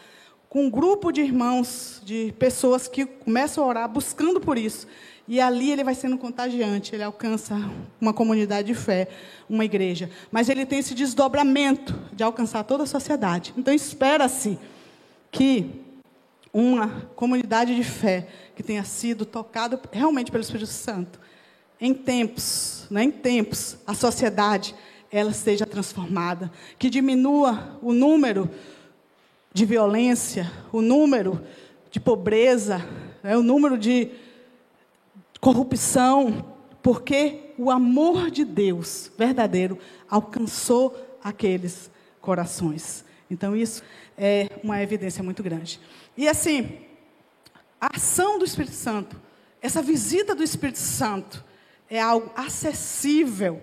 Com um grupo de irmãos, de pessoas que começam a orar buscando por isso. E ali ele vai sendo contagiante, ele alcança uma comunidade de fé, uma igreja. Mas ele tem esse desdobramento de alcançar toda a sociedade. Então espera-se que uma comunidade de fé que tenha sido tocada realmente pelo Espírito Santo, em tempos, né, em tempos, a sociedade ela seja transformada, que diminua o número de violência, o número de pobreza, né, o número de corrupção, porque o amor de Deus verdadeiro alcançou aqueles corações. Então, isso é uma evidência muito grande. E assim, a ação do Espírito Santo, essa visita do Espírito Santo, é algo acessível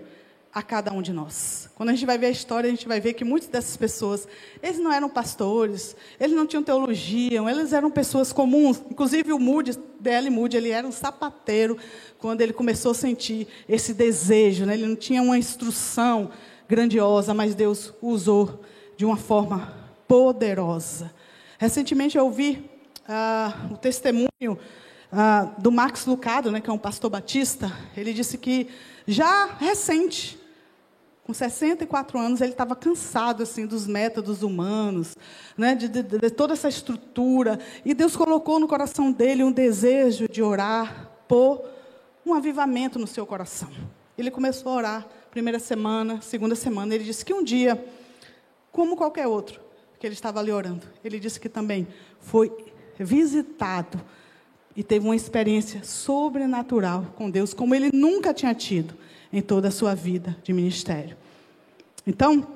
a cada um de nós. Quando a gente vai ver a história, a gente vai ver que muitas dessas pessoas, eles não eram pastores, eles não tinham teologia, eles eram pessoas comuns. Inclusive o Moody, D.L. Moody, ele era um sapateiro quando ele começou a sentir esse desejo. Né? Ele não tinha uma instrução grandiosa, mas Deus usou de uma forma poderosa. Recentemente eu ouvi ah, o testemunho ah, do Max Lucado, né, que é um pastor batista. Ele disse que já recente, com 64 anos, ele estava cansado assim dos métodos humanos, né, de, de, de, toda essa estrutura. E Deus colocou no coração dele um desejo de orar por um avivamento no seu coração. Ele começou a orar, primeira semana, segunda semana. Ele disse que um dia, como qualquer outro, que ele estava ali orando, ele disse que também foi visitado e teve uma experiência sobrenatural com Deus, como ele nunca tinha tido em toda a sua vida de ministério. Então,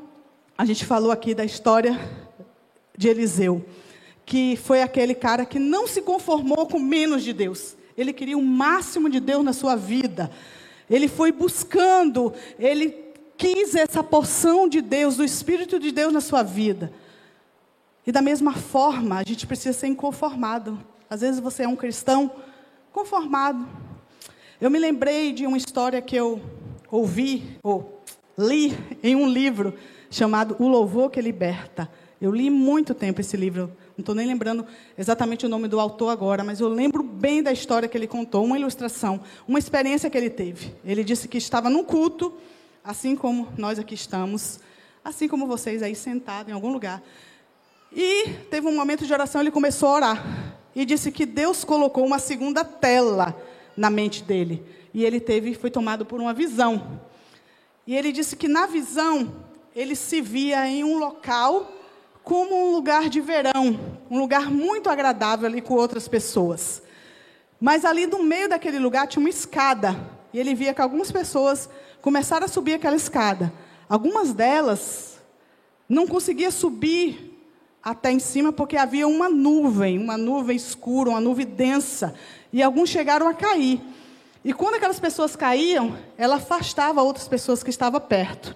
a gente falou aqui da história de Eliseu, que foi aquele cara que não se conformou com menos de Deus. Ele queria o máximo de Deus na sua vida. Ele foi buscando, ele quis essa porção de Deus, do Espírito de Deus na sua vida. E da mesma forma, a gente precisa ser inconformado. Às vezes você é um cristão conformado. Eu me lembrei de uma história que eu ouvi ou li em um livro chamado O Louvor que Liberta. Eu li muito tempo esse livro, não estou nem lembrando exatamente o nome do autor agora, mas eu lembro bem da história que ele contou, uma ilustração, uma experiência que ele teve. Ele disse que estava num culto, assim como nós aqui estamos, assim como vocês aí sentados em algum lugar. E teve um momento de oração, ele começou a orar. E disse que Deus colocou uma segunda tela na mente dele. E ele teve, foi tomado por uma visão. E ele disse que na visão ele se via em um local como um lugar de verão, um lugar muito agradável ali com outras pessoas. Mas ali no meio daquele lugar tinha uma escada. E ele via que algumas pessoas começaram a subir aquela escada. Algumas delas não conseguiam subir até em cima porque havia uma nuvem, uma nuvem escura, uma nuvem densa. E alguns chegaram a cair. E quando aquelas pessoas caíam, ela afastava outras pessoas que estavam perto.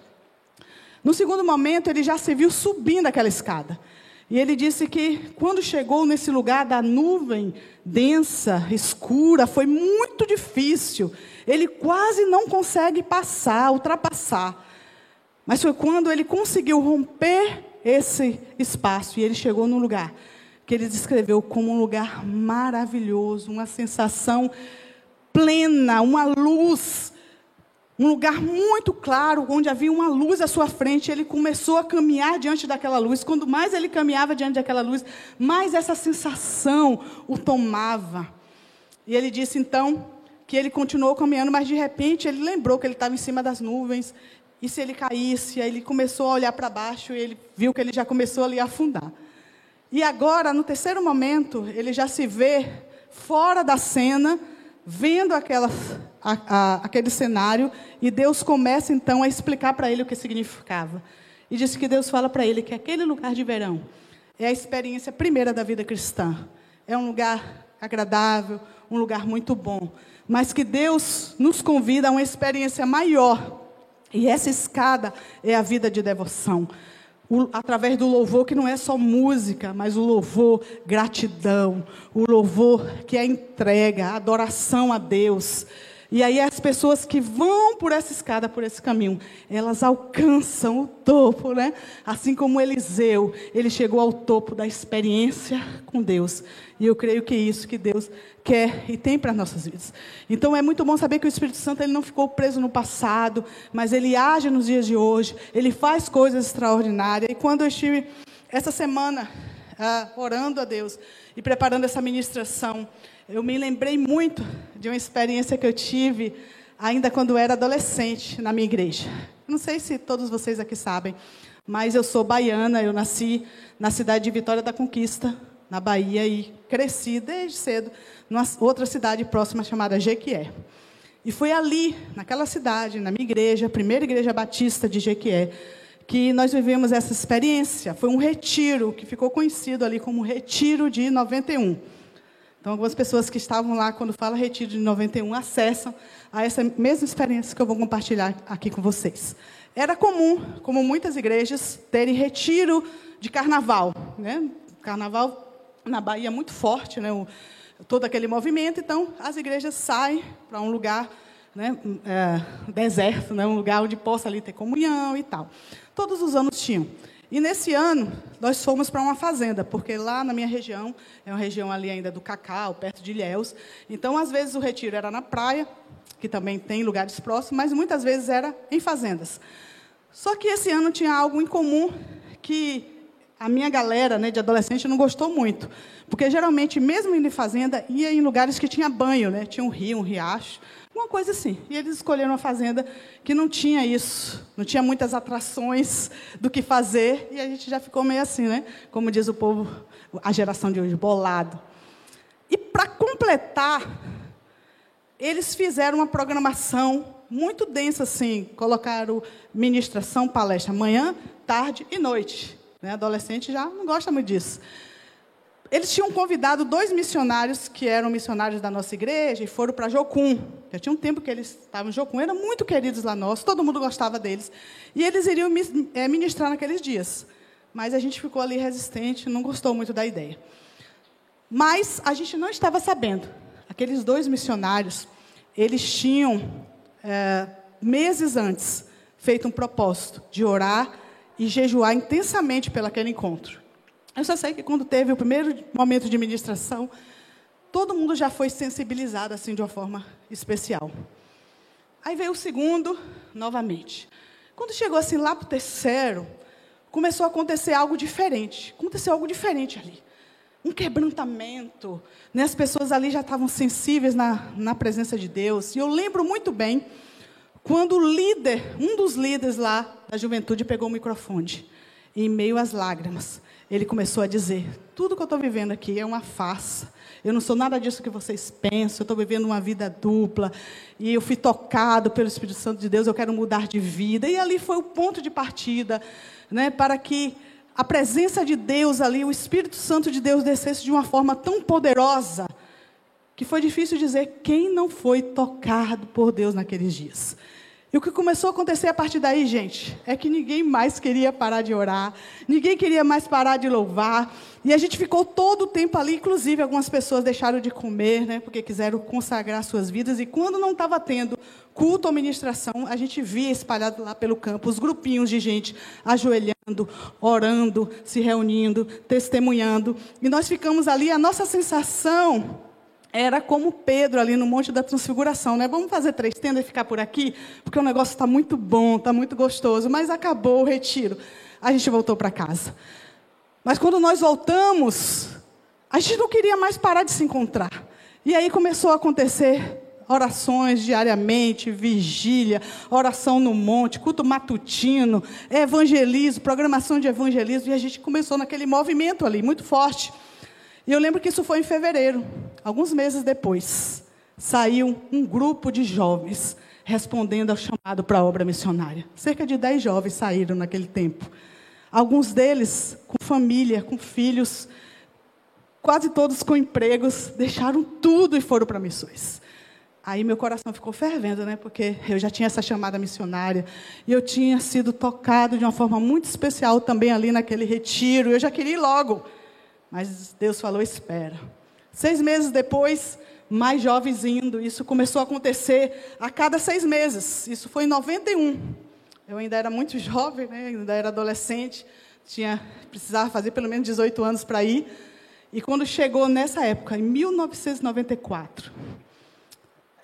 No segundo momento, ele já se viu subindo aquela escada. E ele disse que quando chegou nesse lugar da nuvem densa, escura, foi muito difícil. Ele quase não consegue passar, ultrapassar. Mas foi quando ele conseguiu romper esse espaço e ele chegou num lugar que ele descreveu como um lugar maravilhoso, uma sensação plena, uma luz, um lugar muito claro, onde havia uma luz à sua frente. Ele começou a caminhar diante daquela luz. Quando mais ele caminhava diante daquela luz, mais essa sensação o tomava. E ele disse então que ele continuou caminhando, mas de repente ele lembrou que ele estava em cima das nuvens e se ele caísse? Aí ele começou a olhar para baixo e ele viu que ele já começou ali a afundar. E agora, no terceiro momento, ele já se vê fora da cena, vendo aquela, a, a, aquele cenário, e Deus começa então a explicar para ele o que significava. E disse que Deus fala para ele que aquele lugar de verão é a experiência primeira da vida cristã. É um lugar agradável, um lugar muito bom. Mas que Deus nos convida a uma experiência maior e essa escada é a vida de devoção. O, através do louvor, que não é só música, mas o louvor, gratidão, o louvor que é entrega, adoração a Deus. E aí as pessoas que vão por essa escada, por esse caminho, elas alcançam o topo, né? Assim como Eliseu, ele chegou ao topo da experiência com Deus. E eu creio que é isso que Deus quer e tem para as nossas vidas. Então é muito bom saber que o Espírito Santo ele não ficou preso no passado, mas ele age nos dias de hoje, ele faz coisas extraordinárias. E quando eu estive essa semana ah, orando a Deus e preparando essa ministração, eu me lembrei muito de uma experiência que eu tive ainda quando era adolescente na minha igreja. Não sei se todos vocês aqui sabem, mas eu sou baiana, eu nasci na cidade de Vitória da Conquista, na Bahia, e cresci desde cedo numa outra cidade próxima chamada Jequié. E foi ali, naquela cidade, na minha igreja, a primeira igreja batista de Jequié, que nós vivemos essa experiência. Foi um retiro que ficou conhecido ali como Retiro de 91. Então, algumas pessoas que estavam lá quando fala Retiro de 91 acessam a essa mesma experiência que eu vou compartilhar aqui com vocês. Era comum, como muitas igrejas, terem retiro de carnaval. Né? Carnaval na Bahia é muito forte, né? O, todo aquele movimento. Então, as igrejas saem para um lugar né, é, deserto, né, um lugar onde possa ali ter comunhão e tal. Todos os anos tinham. E nesse ano, nós fomos para uma fazenda, porque lá na minha região, é uma região ali ainda do Cacau, perto de Ilhéus. Então, às vezes, o retiro era na praia, que também tem lugares próximos, mas muitas vezes era em fazendas. Só que esse ano tinha algo em comum que a minha galera né, de adolescente não gostou muito. Porque geralmente, mesmo indo em fazenda, ia em lugares que tinha banho, né? tinha um rio, um riacho, uma coisa assim. E eles escolheram uma fazenda que não tinha isso, não tinha muitas atrações do que fazer, e a gente já ficou meio assim, né? Como diz o povo, a geração de hoje, bolado. E para completar, eles fizeram uma programação muito densa, assim, colocaram ministração, palestra, manhã, tarde e noite. Né? Adolescente já não gosta muito disso. Eles tinham convidado dois missionários que eram missionários da nossa igreja e foram para Jocum. Já tinha um tempo que eles estavam em Jocum, eram muito queridos lá nós, todo mundo gostava deles. E eles iriam eh, ministrar naqueles dias. Mas a gente ficou ali resistente, não gostou muito da ideia. Mas a gente não estava sabendo. Aqueles dois missionários, eles tinham, é, meses antes, feito um propósito de orar e jejuar intensamente pelo aquele encontro. Eu só sei que quando teve o primeiro momento de ministração, todo mundo já foi sensibilizado assim de uma forma especial. Aí veio o segundo, novamente. Quando chegou assim lá para o terceiro, começou a acontecer algo diferente. Aconteceu algo diferente ali. Um quebrantamento. Né? As pessoas ali já estavam sensíveis na, na presença de Deus. E eu lembro muito bem quando o líder, um dos líderes lá da juventude, pegou o microfone, em meio às lágrimas, ele começou a dizer: Tudo que eu estou vivendo aqui é uma farsa. Eu não sou nada disso que vocês pensam. Eu estou vivendo uma vida dupla. E eu fui tocado pelo Espírito Santo de Deus. Eu quero mudar de vida. E ali foi o ponto de partida né, para que a presença de Deus ali, o Espírito Santo de Deus descesse de uma forma tão poderosa que foi difícil dizer quem não foi tocado por Deus naqueles dias. E o que começou a acontecer a partir daí, gente, é que ninguém mais queria parar de orar, ninguém queria mais parar de louvar, e a gente ficou todo o tempo ali, inclusive algumas pessoas deixaram de comer, né, porque quiseram consagrar suas vidas, e quando não estava tendo culto ou ministração, a gente via espalhado lá pelo campo os grupinhos de gente ajoelhando, orando, se reunindo, testemunhando, e nós ficamos ali, a nossa sensação era como Pedro ali no Monte da Transfiguração, né? Vamos fazer três tendas e ficar por aqui, porque o negócio está muito bom, está muito gostoso, mas acabou o retiro. A gente voltou para casa. Mas quando nós voltamos, a gente não queria mais parar de se encontrar. E aí começou a acontecer orações diariamente, vigília, oração no monte, culto matutino, evangelismo, programação de evangelismo, e a gente começou naquele movimento ali, muito forte. E eu lembro que isso foi em fevereiro, alguns meses depois. Saiu um grupo de jovens respondendo ao chamado para a obra missionária. Cerca de dez jovens saíram naquele tempo. Alguns deles com família, com filhos, quase todos com empregos, deixaram tudo e foram para missões. Aí meu coração ficou fervendo, né? Porque eu já tinha essa chamada missionária e eu tinha sido tocado de uma forma muito especial também ali naquele retiro. Eu já queria ir logo. Mas Deus falou: espera. Seis meses depois, mais jovens indo. Isso começou a acontecer a cada seis meses. Isso foi em 91. Eu ainda era muito jovem, né? ainda era adolescente. Tinha, precisava fazer pelo menos 18 anos para ir. E quando chegou nessa época, em 1994,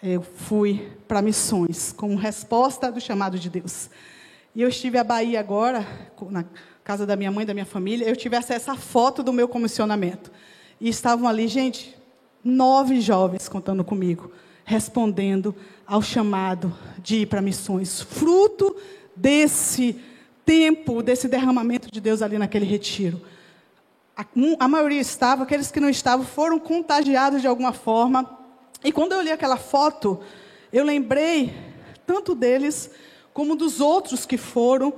eu fui para missões, como resposta do chamado de Deus. E eu estive à Bahia agora, na casa da minha mãe, da minha família, eu tive acesso à foto do meu comissionamento. E estavam ali, gente, nove jovens contando comigo, respondendo ao chamado de ir para missões. Fruto desse tempo, desse derramamento de Deus ali naquele retiro. A, a maioria estava, aqueles que não estavam foram contagiados de alguma forma. E quando eu li aquela foto, eu lembrei tanto deles como dos outros que foram,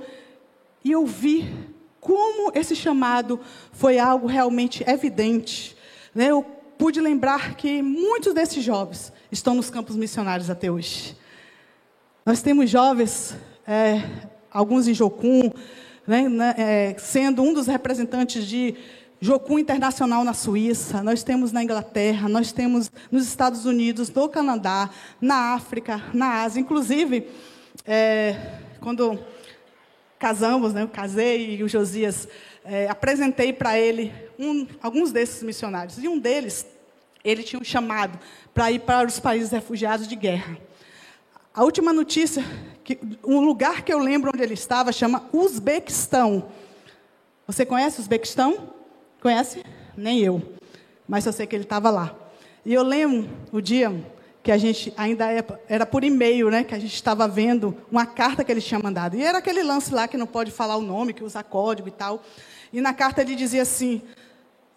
e eu vi como esse chamado foi algo realmente evidente. Né? Eu pude lembrar que muitos desses jovens estão nos campos missionários até hoje. Nós temos jovens, é, alguns em Jocum, né, né, é, sendo um dos representantes de Jocum Internacional na Suíça, nós temos na Inglaterra, nós temos nos Estados Unidos, no Canadá, na África, na Ásia. Inclusive, é, quando casamos, né, eu casei e o Josias, é, apresentei para ele um, alguns desses missionários. E um deles, ele tinha um chamado para ir para os países refugiados de guerra. A última notícia, que, um lugar que eu lembro onde ele estava, chama Uzbequistão. Você conhece Uzbequistão? Conhece? Nem eu. Mas eu sei que ele estava lá. E eu lembro o dia que a gente ainda é, era por e-mail, né? Que a gente estava vendo uma carta que ele tinha mandado. E era aquele lance lá que não pode falar o nome, que usa código e tal. E na carta ele dizia assim: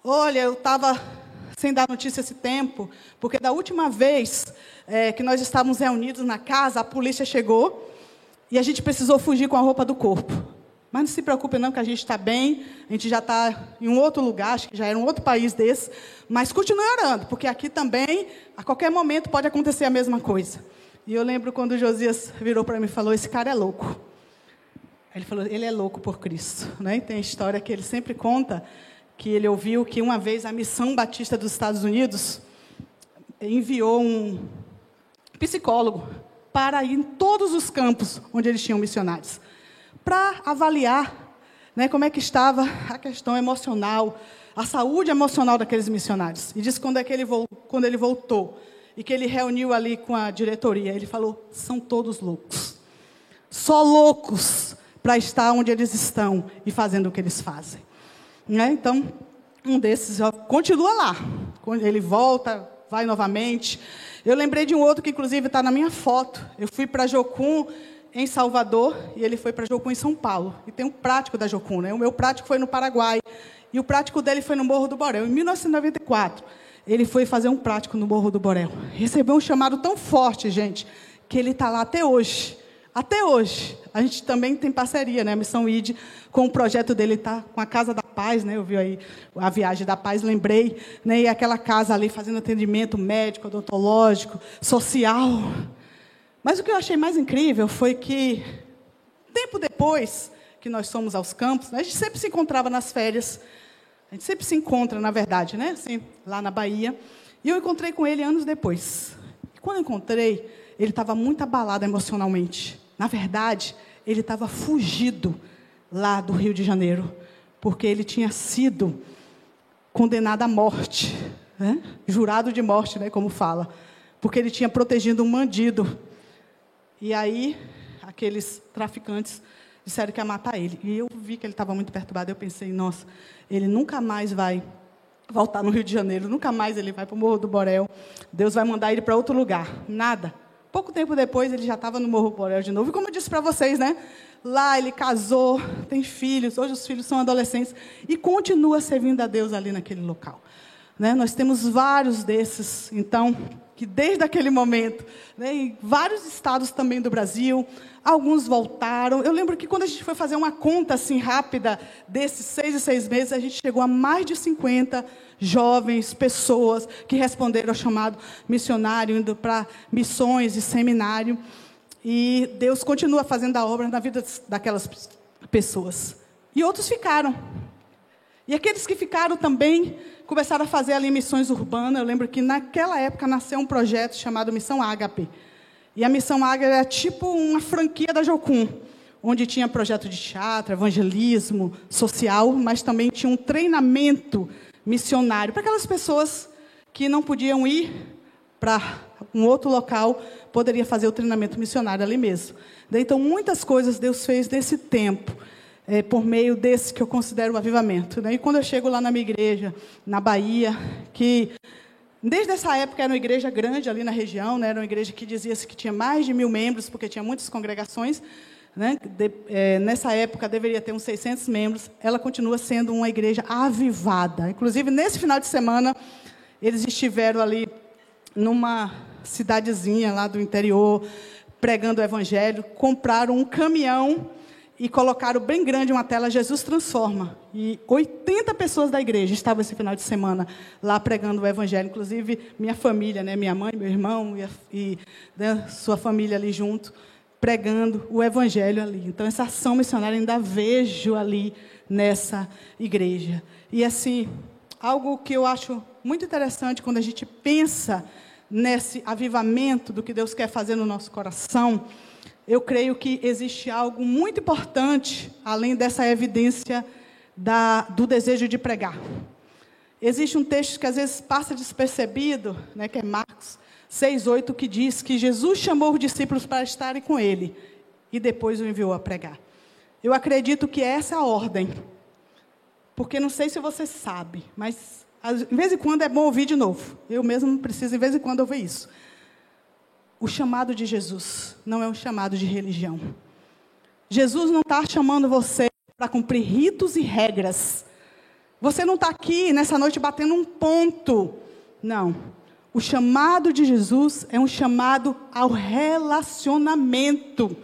Olha, eu estava sem dar notícia esse tempo, porque da última vez é, que nós estávamos reunidos na casa, a polícia chegou e a gente precisou fugir com a roupa do corpo. Mas não se preocupe não, que a gente está bem, a gente já está em um outro lugar, acho que já era um outro país desse, mas continue orando, porque aqui também, a qualquer momento, pode acontecer a mesma coisa. E eu lembro quando o Josias virou para mim e falou, esse cara é louco. Ele falou, ele é louco por Cristo. Né? E tem a história que ele sempre conta, que ele ouviu que uma vez a Missão Batista dos Estados Unidos enviou um psicólogo para ir em todos os campos onde eles tinham missionários para avaliar né, como é que estava a questão emocional, a saúde emocional daqueles missionários. E disse quando, é que ele, quando ele voltou e que ele reuniu ali com a diretoria, ele falou: são todos loucos. Só loucos para estar onde eles estão e fazendo o que eles fazem. Né? Então, um desses continua lá. Ele volta, vai novamente. Eu lembrei de um outro que, inclusive, está na minha foto. Eu fui para Jocum em Salvador e ele foi para Jocum em São Paulo. E tem um prático da Jocum, né? O meu prático foi no Paraguai e o prático dele foi no Morro do Borel. Em 1994, ele foi fazer um prático no Morro do Borel. Recebeu um chamado tão forte, gente, que ele está lá até hoje. Até hoje. A gente também tem parceria, né? A Missão ID, com o projeto dele, está com a Casa da Paz, né? Eu vi aí a Viagem da Paz, lembrei. Né? E aquela casa ali fazendo atendimento médico, odontológico, social. Mas o que eu achei mais incrível foi que, tempo depois que nós fomos aos campos, né, a gente sempre se encontrava nas férias, a gente sempre se encontra, na verdade, né, assim, lá na Bahia, e eu encontrei com ele anos depois. E quando eu encontrei, ele estava muito abalado emocionalmente. Na verdade, ele estava fugido lá do Rio de Janeiro, porque ele tinha sido condenado à morte, né? jurado de morte, né, como fala, porque ele tinha protegido um bandido e aí, aqueles traficantes disseram que ia matar ele. E eu vi que ele estava muito perturbado. Eu pensei, nossa, ele nunca mais vai voltar no Rio de Janeiro, nunca mais ele vai para o Morro do Borel. Deus vai mandar ele para outro lugar. Nada. Pouco tempo depois, ele já estava no Morro do Borel de novo. E como eu disse para vocês, né? Lá ele casou, tem filhos, hoje os filhos são adolescentes, e continua servindo a Deus ali naquele local. Né? Nós temos vários desses, então, que desde aquele momento, né, em vários estados também do Brasil, alguns voltaram. Eu lembro que quando a gente foi fazer uma conta assim rápida desses seis e seis meses, a gente chegou a mais de 50 jovens, pessoas que responderam ao chamado missionário, indo para missões e seminário. E Deus continua fazendo a obra na vida daquelas pessoas. E outros ficaram. E aqueles que ficaram também começaram a fazer ali missões urbanas. Eu lembro que naquela época nasceu um projeto chamado Missão Ágape. E a Missão Ágape era tipo uma franquia da Jocum, onde tinha projeto de teatro, evangelismo, social, mas também tinha um treinamento missionário para aquelas pessoas que não podiam ir para um outro local, poderia fazer o treinamento missionário ali mesmo. Então, muitas coisas Deus fez nesse tempo é, por meio desse que eu considero o avivamento. Né? E quando eu chego lá na minha igreja, na Bahia, que Desde essa época era uma igreja grande ali na região, né? era uma igreja que dizia-se que tinha mais de mil membros, porque tinha muitas congregações. Né? De, é, nessa época deveria ter uns 600 membros. Ela continua sendo uma igreja avivada. Inclusive, nesse final de semana, eles estiveram ali numa cidadezinha lá do interior, pregando o evangelho, compraram um caminhão e colocaram bem grande uma tela Jesus transforma. E 80 pessoas da igreja estavam esse final de semana lá pregando o evangelho, inclusive minha família, né, minha mãe, meu irmão e, e né, sua família ali junto, pregando o evangelho ali. Então essa ação missionária ainda vejo ali nessa igreja. E assim, algo que eu acho muito interessante quando a gente pensa nesse avivamento do que Deus quer fazer no nosso coração, eu creio que existe algo muito importante, além dessa evidência da, do desejo de pregar. Existe um texto que às vezes passa despercebido, né, que é Marcos 6,8, que diz que Jesus chamou os discípulos para estarem com ele e depois o enviou a pregar. Eu acredito que essa é a ordem, porque não sei se você sabe, mas de vez em quando é bom ouvir de novo. Eu mesmo preciso, de vez em quando, ouvir isso. O chamado de Jesus não é um chamado de religião. Jesus não está chamando você para cumprir ritos e regras. Você não está aqui nessa noite batendo um ponto. Não. O chamado de Jesus é um chamado ao relacionamento,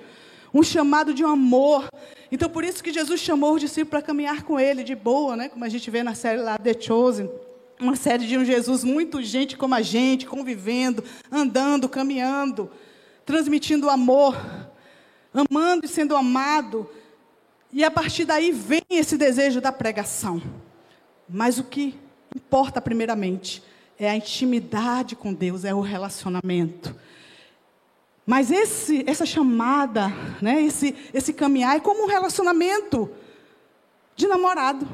um chamado de um amor. Então, por isso que Jesus chamou os discípulos para caminhar com ele de boa, né? como a gente vê na série lá, The Chosen uma série de um Jesus muito gente como a gente, convivendo, andando, caminhando, transmitindo amor, amando e sendo amado. E a partir daí vem esse desejo da pregação. Mas o que importa primeiramente é a intimidade com Deus, é o relacionamento. Mas esse, essa chamada, né, esse, esse caminhar é como um relacionamento de namorado.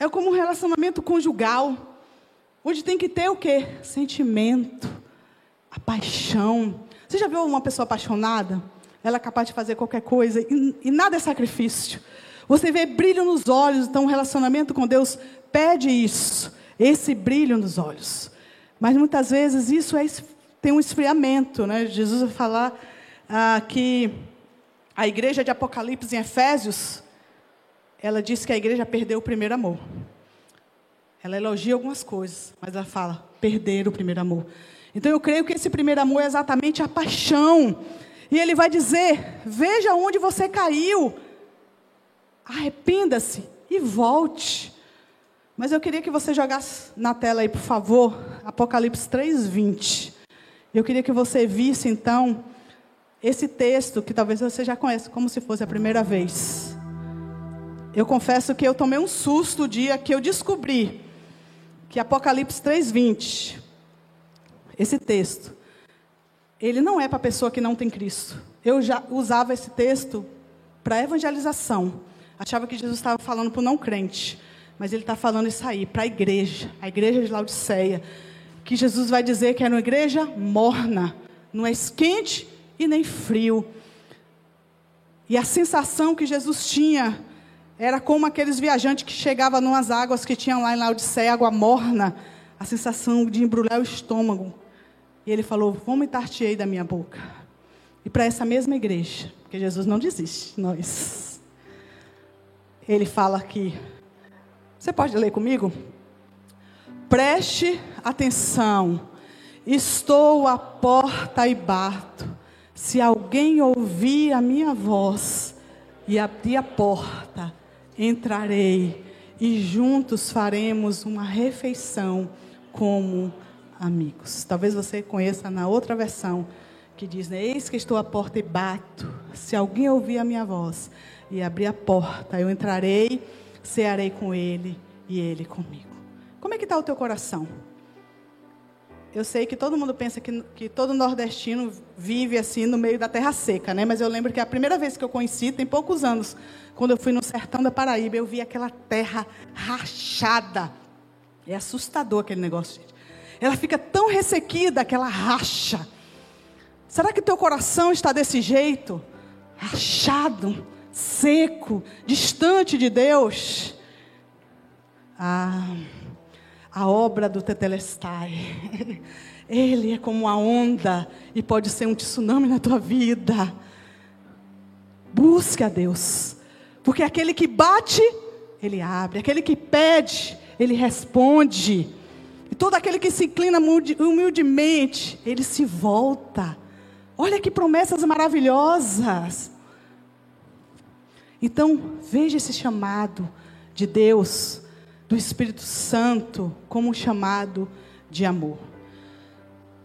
É como um relacionamento conjugal, onde tem que ter o quê? Sentimento, a paixão. Você já viu uma pessoa apaixonada? Ela é capaz de fazer qualquer coisa e, e nada é sacrifício. Você vê brilho nos olhos, então o relacionamento com Deus pede isso, esse brilho nos olhos. Mas muitas vezes isso é, tem um esfriamento, né? Jesus vai falar ah, que a igreja de Apocalipse em Efésios ela diz que a igreja perdeu o primeiro amor. Ela elogia algumas coisas, mas ela fala, perder o primeiro amor. Então eu creio que esse primeiro amor é exatamente a paixão. E ele vai dizer: veja onde você caiu, arrependa-se e volte. Mas eu queria que você jogasse na tela aí, por favor, Apocalipse 3:20. Eu queria que você visse então esse texto que talvez você já conheça como se fosse a primeira vez. Eu confesso que eu tomei um susto o dia que eu descobri que Apocalipse 3:20, esse texto, ele não é para pessoa que não tem Cristo. Eu já usava esse texto para evangelização. Achava que Jesus estava falando para o não crente, mas ele está falando isso aí para a igreja, a igreja de Laodiceia, que Jesus vai dizer que era uma igreja morna, não é quente e nem frio. E a sensação que Jesus tinha era como aqueles viajantes que chegavam numas águas que tinham lá em Laodiceia, água morna, a sensação de embrulhar o estômago. E ele falou: Vomitar-te-ei da minha boca. E para essa mesma igreja, porque Jesus não desiste, nós. Ele fala aqui. Você pode ler comigo? Preste atenção. Estou à porta e bato. Se alguém ouvir a minha voz e abrir a porta, entrarei e juntos faremos uma refeição como amigos. Talvez você conheça na outra versão que diz: né, Eis que estou à porta e bato. Se alguém ouvir a minha voz e abrir a porta, eu entrarei, cearei com ele e ele comigo. Como é que está o teu coração? Eu sei que todo mundo pensa que, que todo nordestino vive assim no meio da terra seca, né? Mas eu lembro que a primeira vez que eu conheci, tem poucos anos, quando eu fui no sertão da Paraíba, eu vi aquela terra rachada. É assustador aquele negócio, gente. Ela fica tão ressequida, aquela racha. Será que teu coração está desse jeito? Rachado, seco, distante de Deus? Ah. A obra do Tetelestai. Ele é como uma onda e pode ser um tsunami na tua vida. Busque a Deus, porque aquele que bate, ele abre, aquele que pede, ele responde. E todo aquele que se inclina humildemente, ele se volta. Olha que promessas maravilhosas. Então, veja esse chamado de Deus, do Espírito Santo, como um chamado de amor.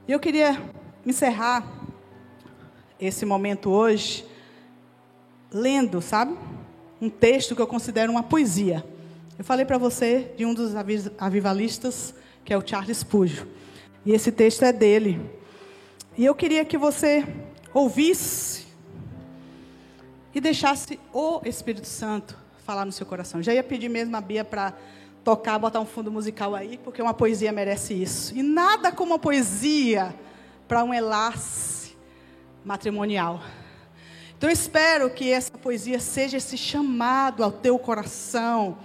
Eu queria encerrar esse momento hoje lendo, sabe? Um texto que eu considero uma poesia. Eu falei para você de um dos avivalistas, que é o Charles Pujo. E esse texto é dele. E eu queria que você ouvisse e deixasse o Espírito Santo falar no seu coração. Já ia pedir mesmo a Bia para tocar, botar um fundo musical aí, porque uma poesia merece isso. E nada como uma poesia para um enlace matrimonial. Então eu espero que essa poesia seja esse chamado ao teu coração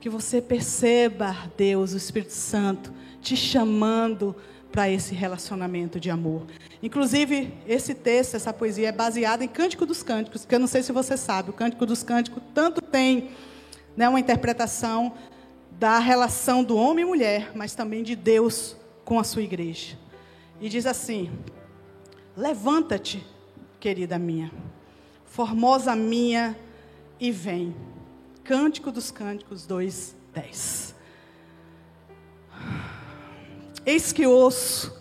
que você perceba Deus, o Espírito Santo, te chamando para esse relacionamento de amor. Inclusive, esse texto, essa poesia é baseada em Cântico dos Cânticos, que eu não sei se você sabe, o Cântico dos Cânticos tanto tem né, uma interpretação da relação do homem e mulher, mas também de Deus com a sua igreja. E diz assim: Levanta-te, querida minha, formosa minha, e vem. Cântico dos Cânticos 2, 10. Eis que ouço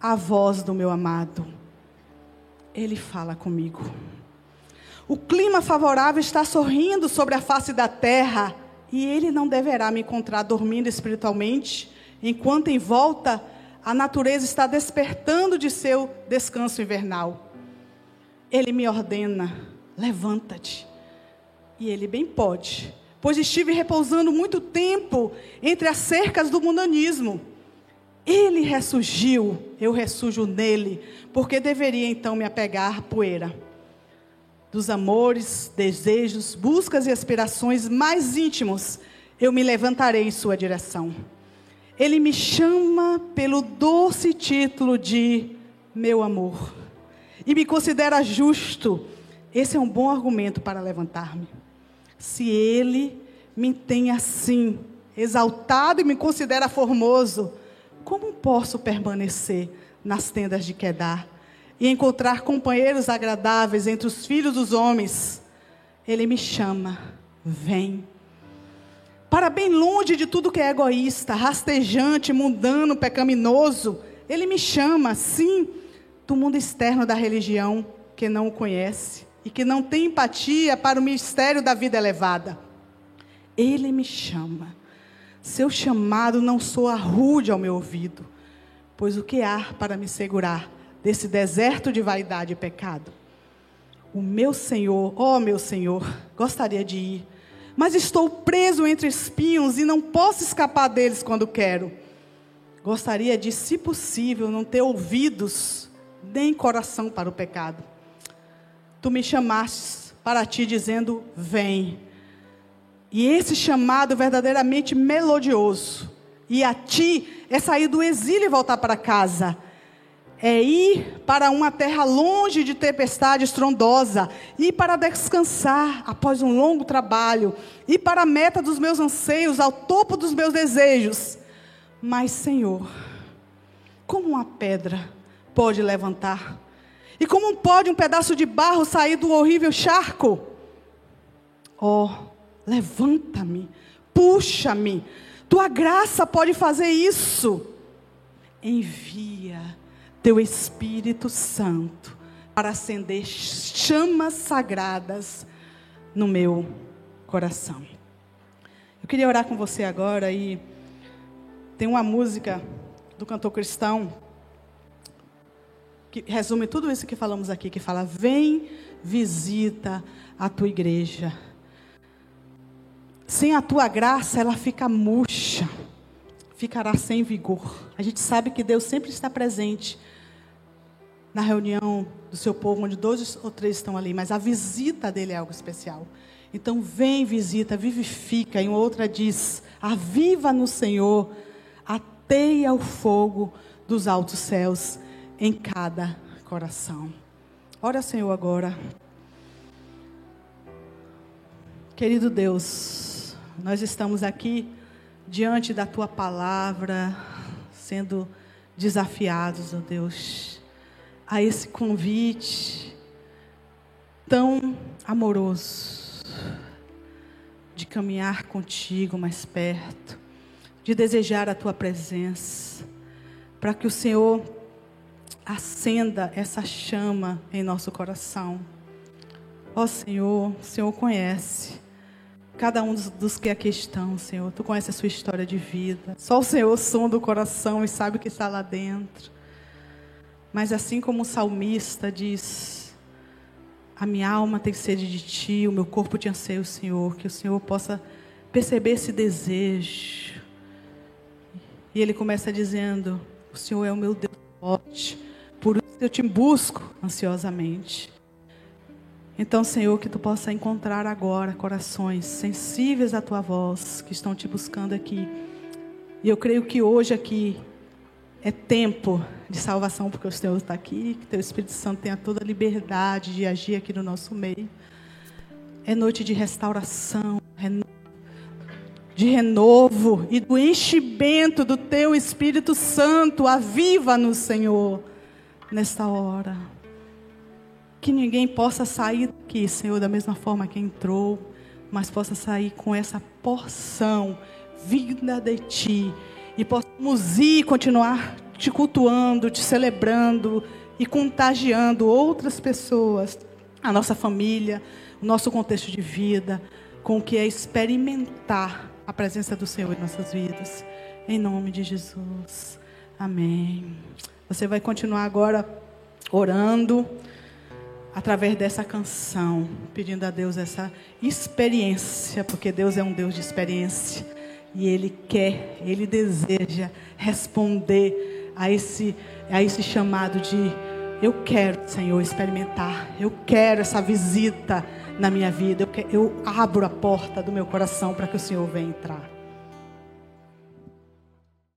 a voz do meu amado. Ele fala comigo. O clima favorável está sorrindo sobre a face da terra, e ele não deverá me encontrar dormindo espiritualmente, enquanto em volta a natureza está despertando de seu descanso invernal. Ele me ordena: levanta-te e ele bem pode, pois estive repousando muito tempo entre as cercas do mundanismo. Ele ressurgiu, eu ressurjo nele, porque deveria então me apegar à poeira dos amores, desejos, buscas e aspirações mais íntimos, eu me levantarei em sua direção. Ele me chama pelo doce título de meu amor e me considera justo. Esse é um bom argumento para levantar-me. Se ele me tem assim, exaltado e me considera formoso, como posso permanecer nas tendas de Quedar e encontrar companheiros agradáveis entre os filhos dos homens? Ele me chama, vem. Para bem longe de tudo que é egoísta, rastejante, mundano, pecaminoso, ele me chama, sim, do mundo externo da religião que não o conhece e que não tem empatia para o mistério da vida elevada. Ele me chama. Seu chamado não soa rude ao meu ouvido, pois o que há para me segurar desse deserto de vaidade e pecado? O meu Senhor, ó oh meu Senhor, gostaria de ir, mas estou preso entre espinhos e não posso escapar deles quando quero. Gostaria de, se possível, não ter ouvidos nem coração para o pecado tu me chamaste para ti dizendo: Vem. E esse chamado verdadeiramente melodioso. E a ti é sair do exílio e voltar para casa. É ir para uma terra longe de tempestade estrondosa. Ir para descansar após um longo trabalho. Ir para a meta dos meus anseios, ao topo dos meus desejos. Mas, Senhor, como uma pedra pode levantar e como pode um pedaço de barro sair do horrível charco? Oh, levanta-me, puxa-me. Tua graça pode fazer isso. Envia teu Espírito Santo para acender chamas sagradas no meu coração. Eu queria orar com você agora e tem uma música do cantor cristão que resume tudo isso que falamos aqui, que fala: vem, visita a tua igreja. Sem a tua graça, ela fica murcha, ficará sem vigor. A gente sabe que Deus sempre está presente na reunião do seu povo, onde dois ou três estão ali, mas a visita dele é algo especial. Então vem, visita, vivifica. Em outra diz: aviva no Senhor, ateia o fogo dos altos céus em cada coração. Ora, Senhor, agora. Querido Deus, nós estamos aqui diante da tua palavra, sendo desafiados, ó Deus, a esse convite tão amoroso de caminhar contigo mais perto, de desejar a tua presença, para que o Senhor acenda essa chama em nosso coração. Ó Senhor, o Senhor conhece cada um dos, dos, que aqui estão, Senhor. Tu conhece a sua história de vida. Só o Senhor sonda o coração e sabe o que está lá dentro. Mas assim como o salmista diz: A minha alma tem sede de ti, o meu corpo te anseia o Senhor. Que o Senhor possa perceber esse desejo. E ele começa dizendo: O Senhor é o meu Deus forte, por isso eu te busco ansiosamente. Então, Senhor, que tu possa encontrar agora corações sensíveis à tua voz que estão te buscando aqui. E eu creio que hoje aqui é tempo de salvação, porque o Senhor está aqui, que teu Espírito Santo tenha toda a liberdade de agir aqui no nosso meio. É noite de restauração, de renovo e do enchimento do teu Espírito Santo. Aviva-nos, Senhor, nesta hora que ninguém possa sair daqui, Senhor, da mesma forma que entrou, mas possa sair com essa porção vinda de Ti e possamos ir continuar te cultuando, te celebrando e contagiando outras pessoas, a nossa família, o nosso contexto de vida, com o que é experimentar a presença do Senhor em nossas vidas. Em nome de Jesus. Amém. Você vai continuar agora orando através dessa canção, pedindo a Deus essa experiência, porque Deus é um Deus de experiência e Ele quer, Ele deseja responder a esse, a esse chamado de eu quero, Senhor, experimentar, eu quero essa visita na minha vida, eu, quero, eu abro a porta do meu coração para que o Senhor venha entrar.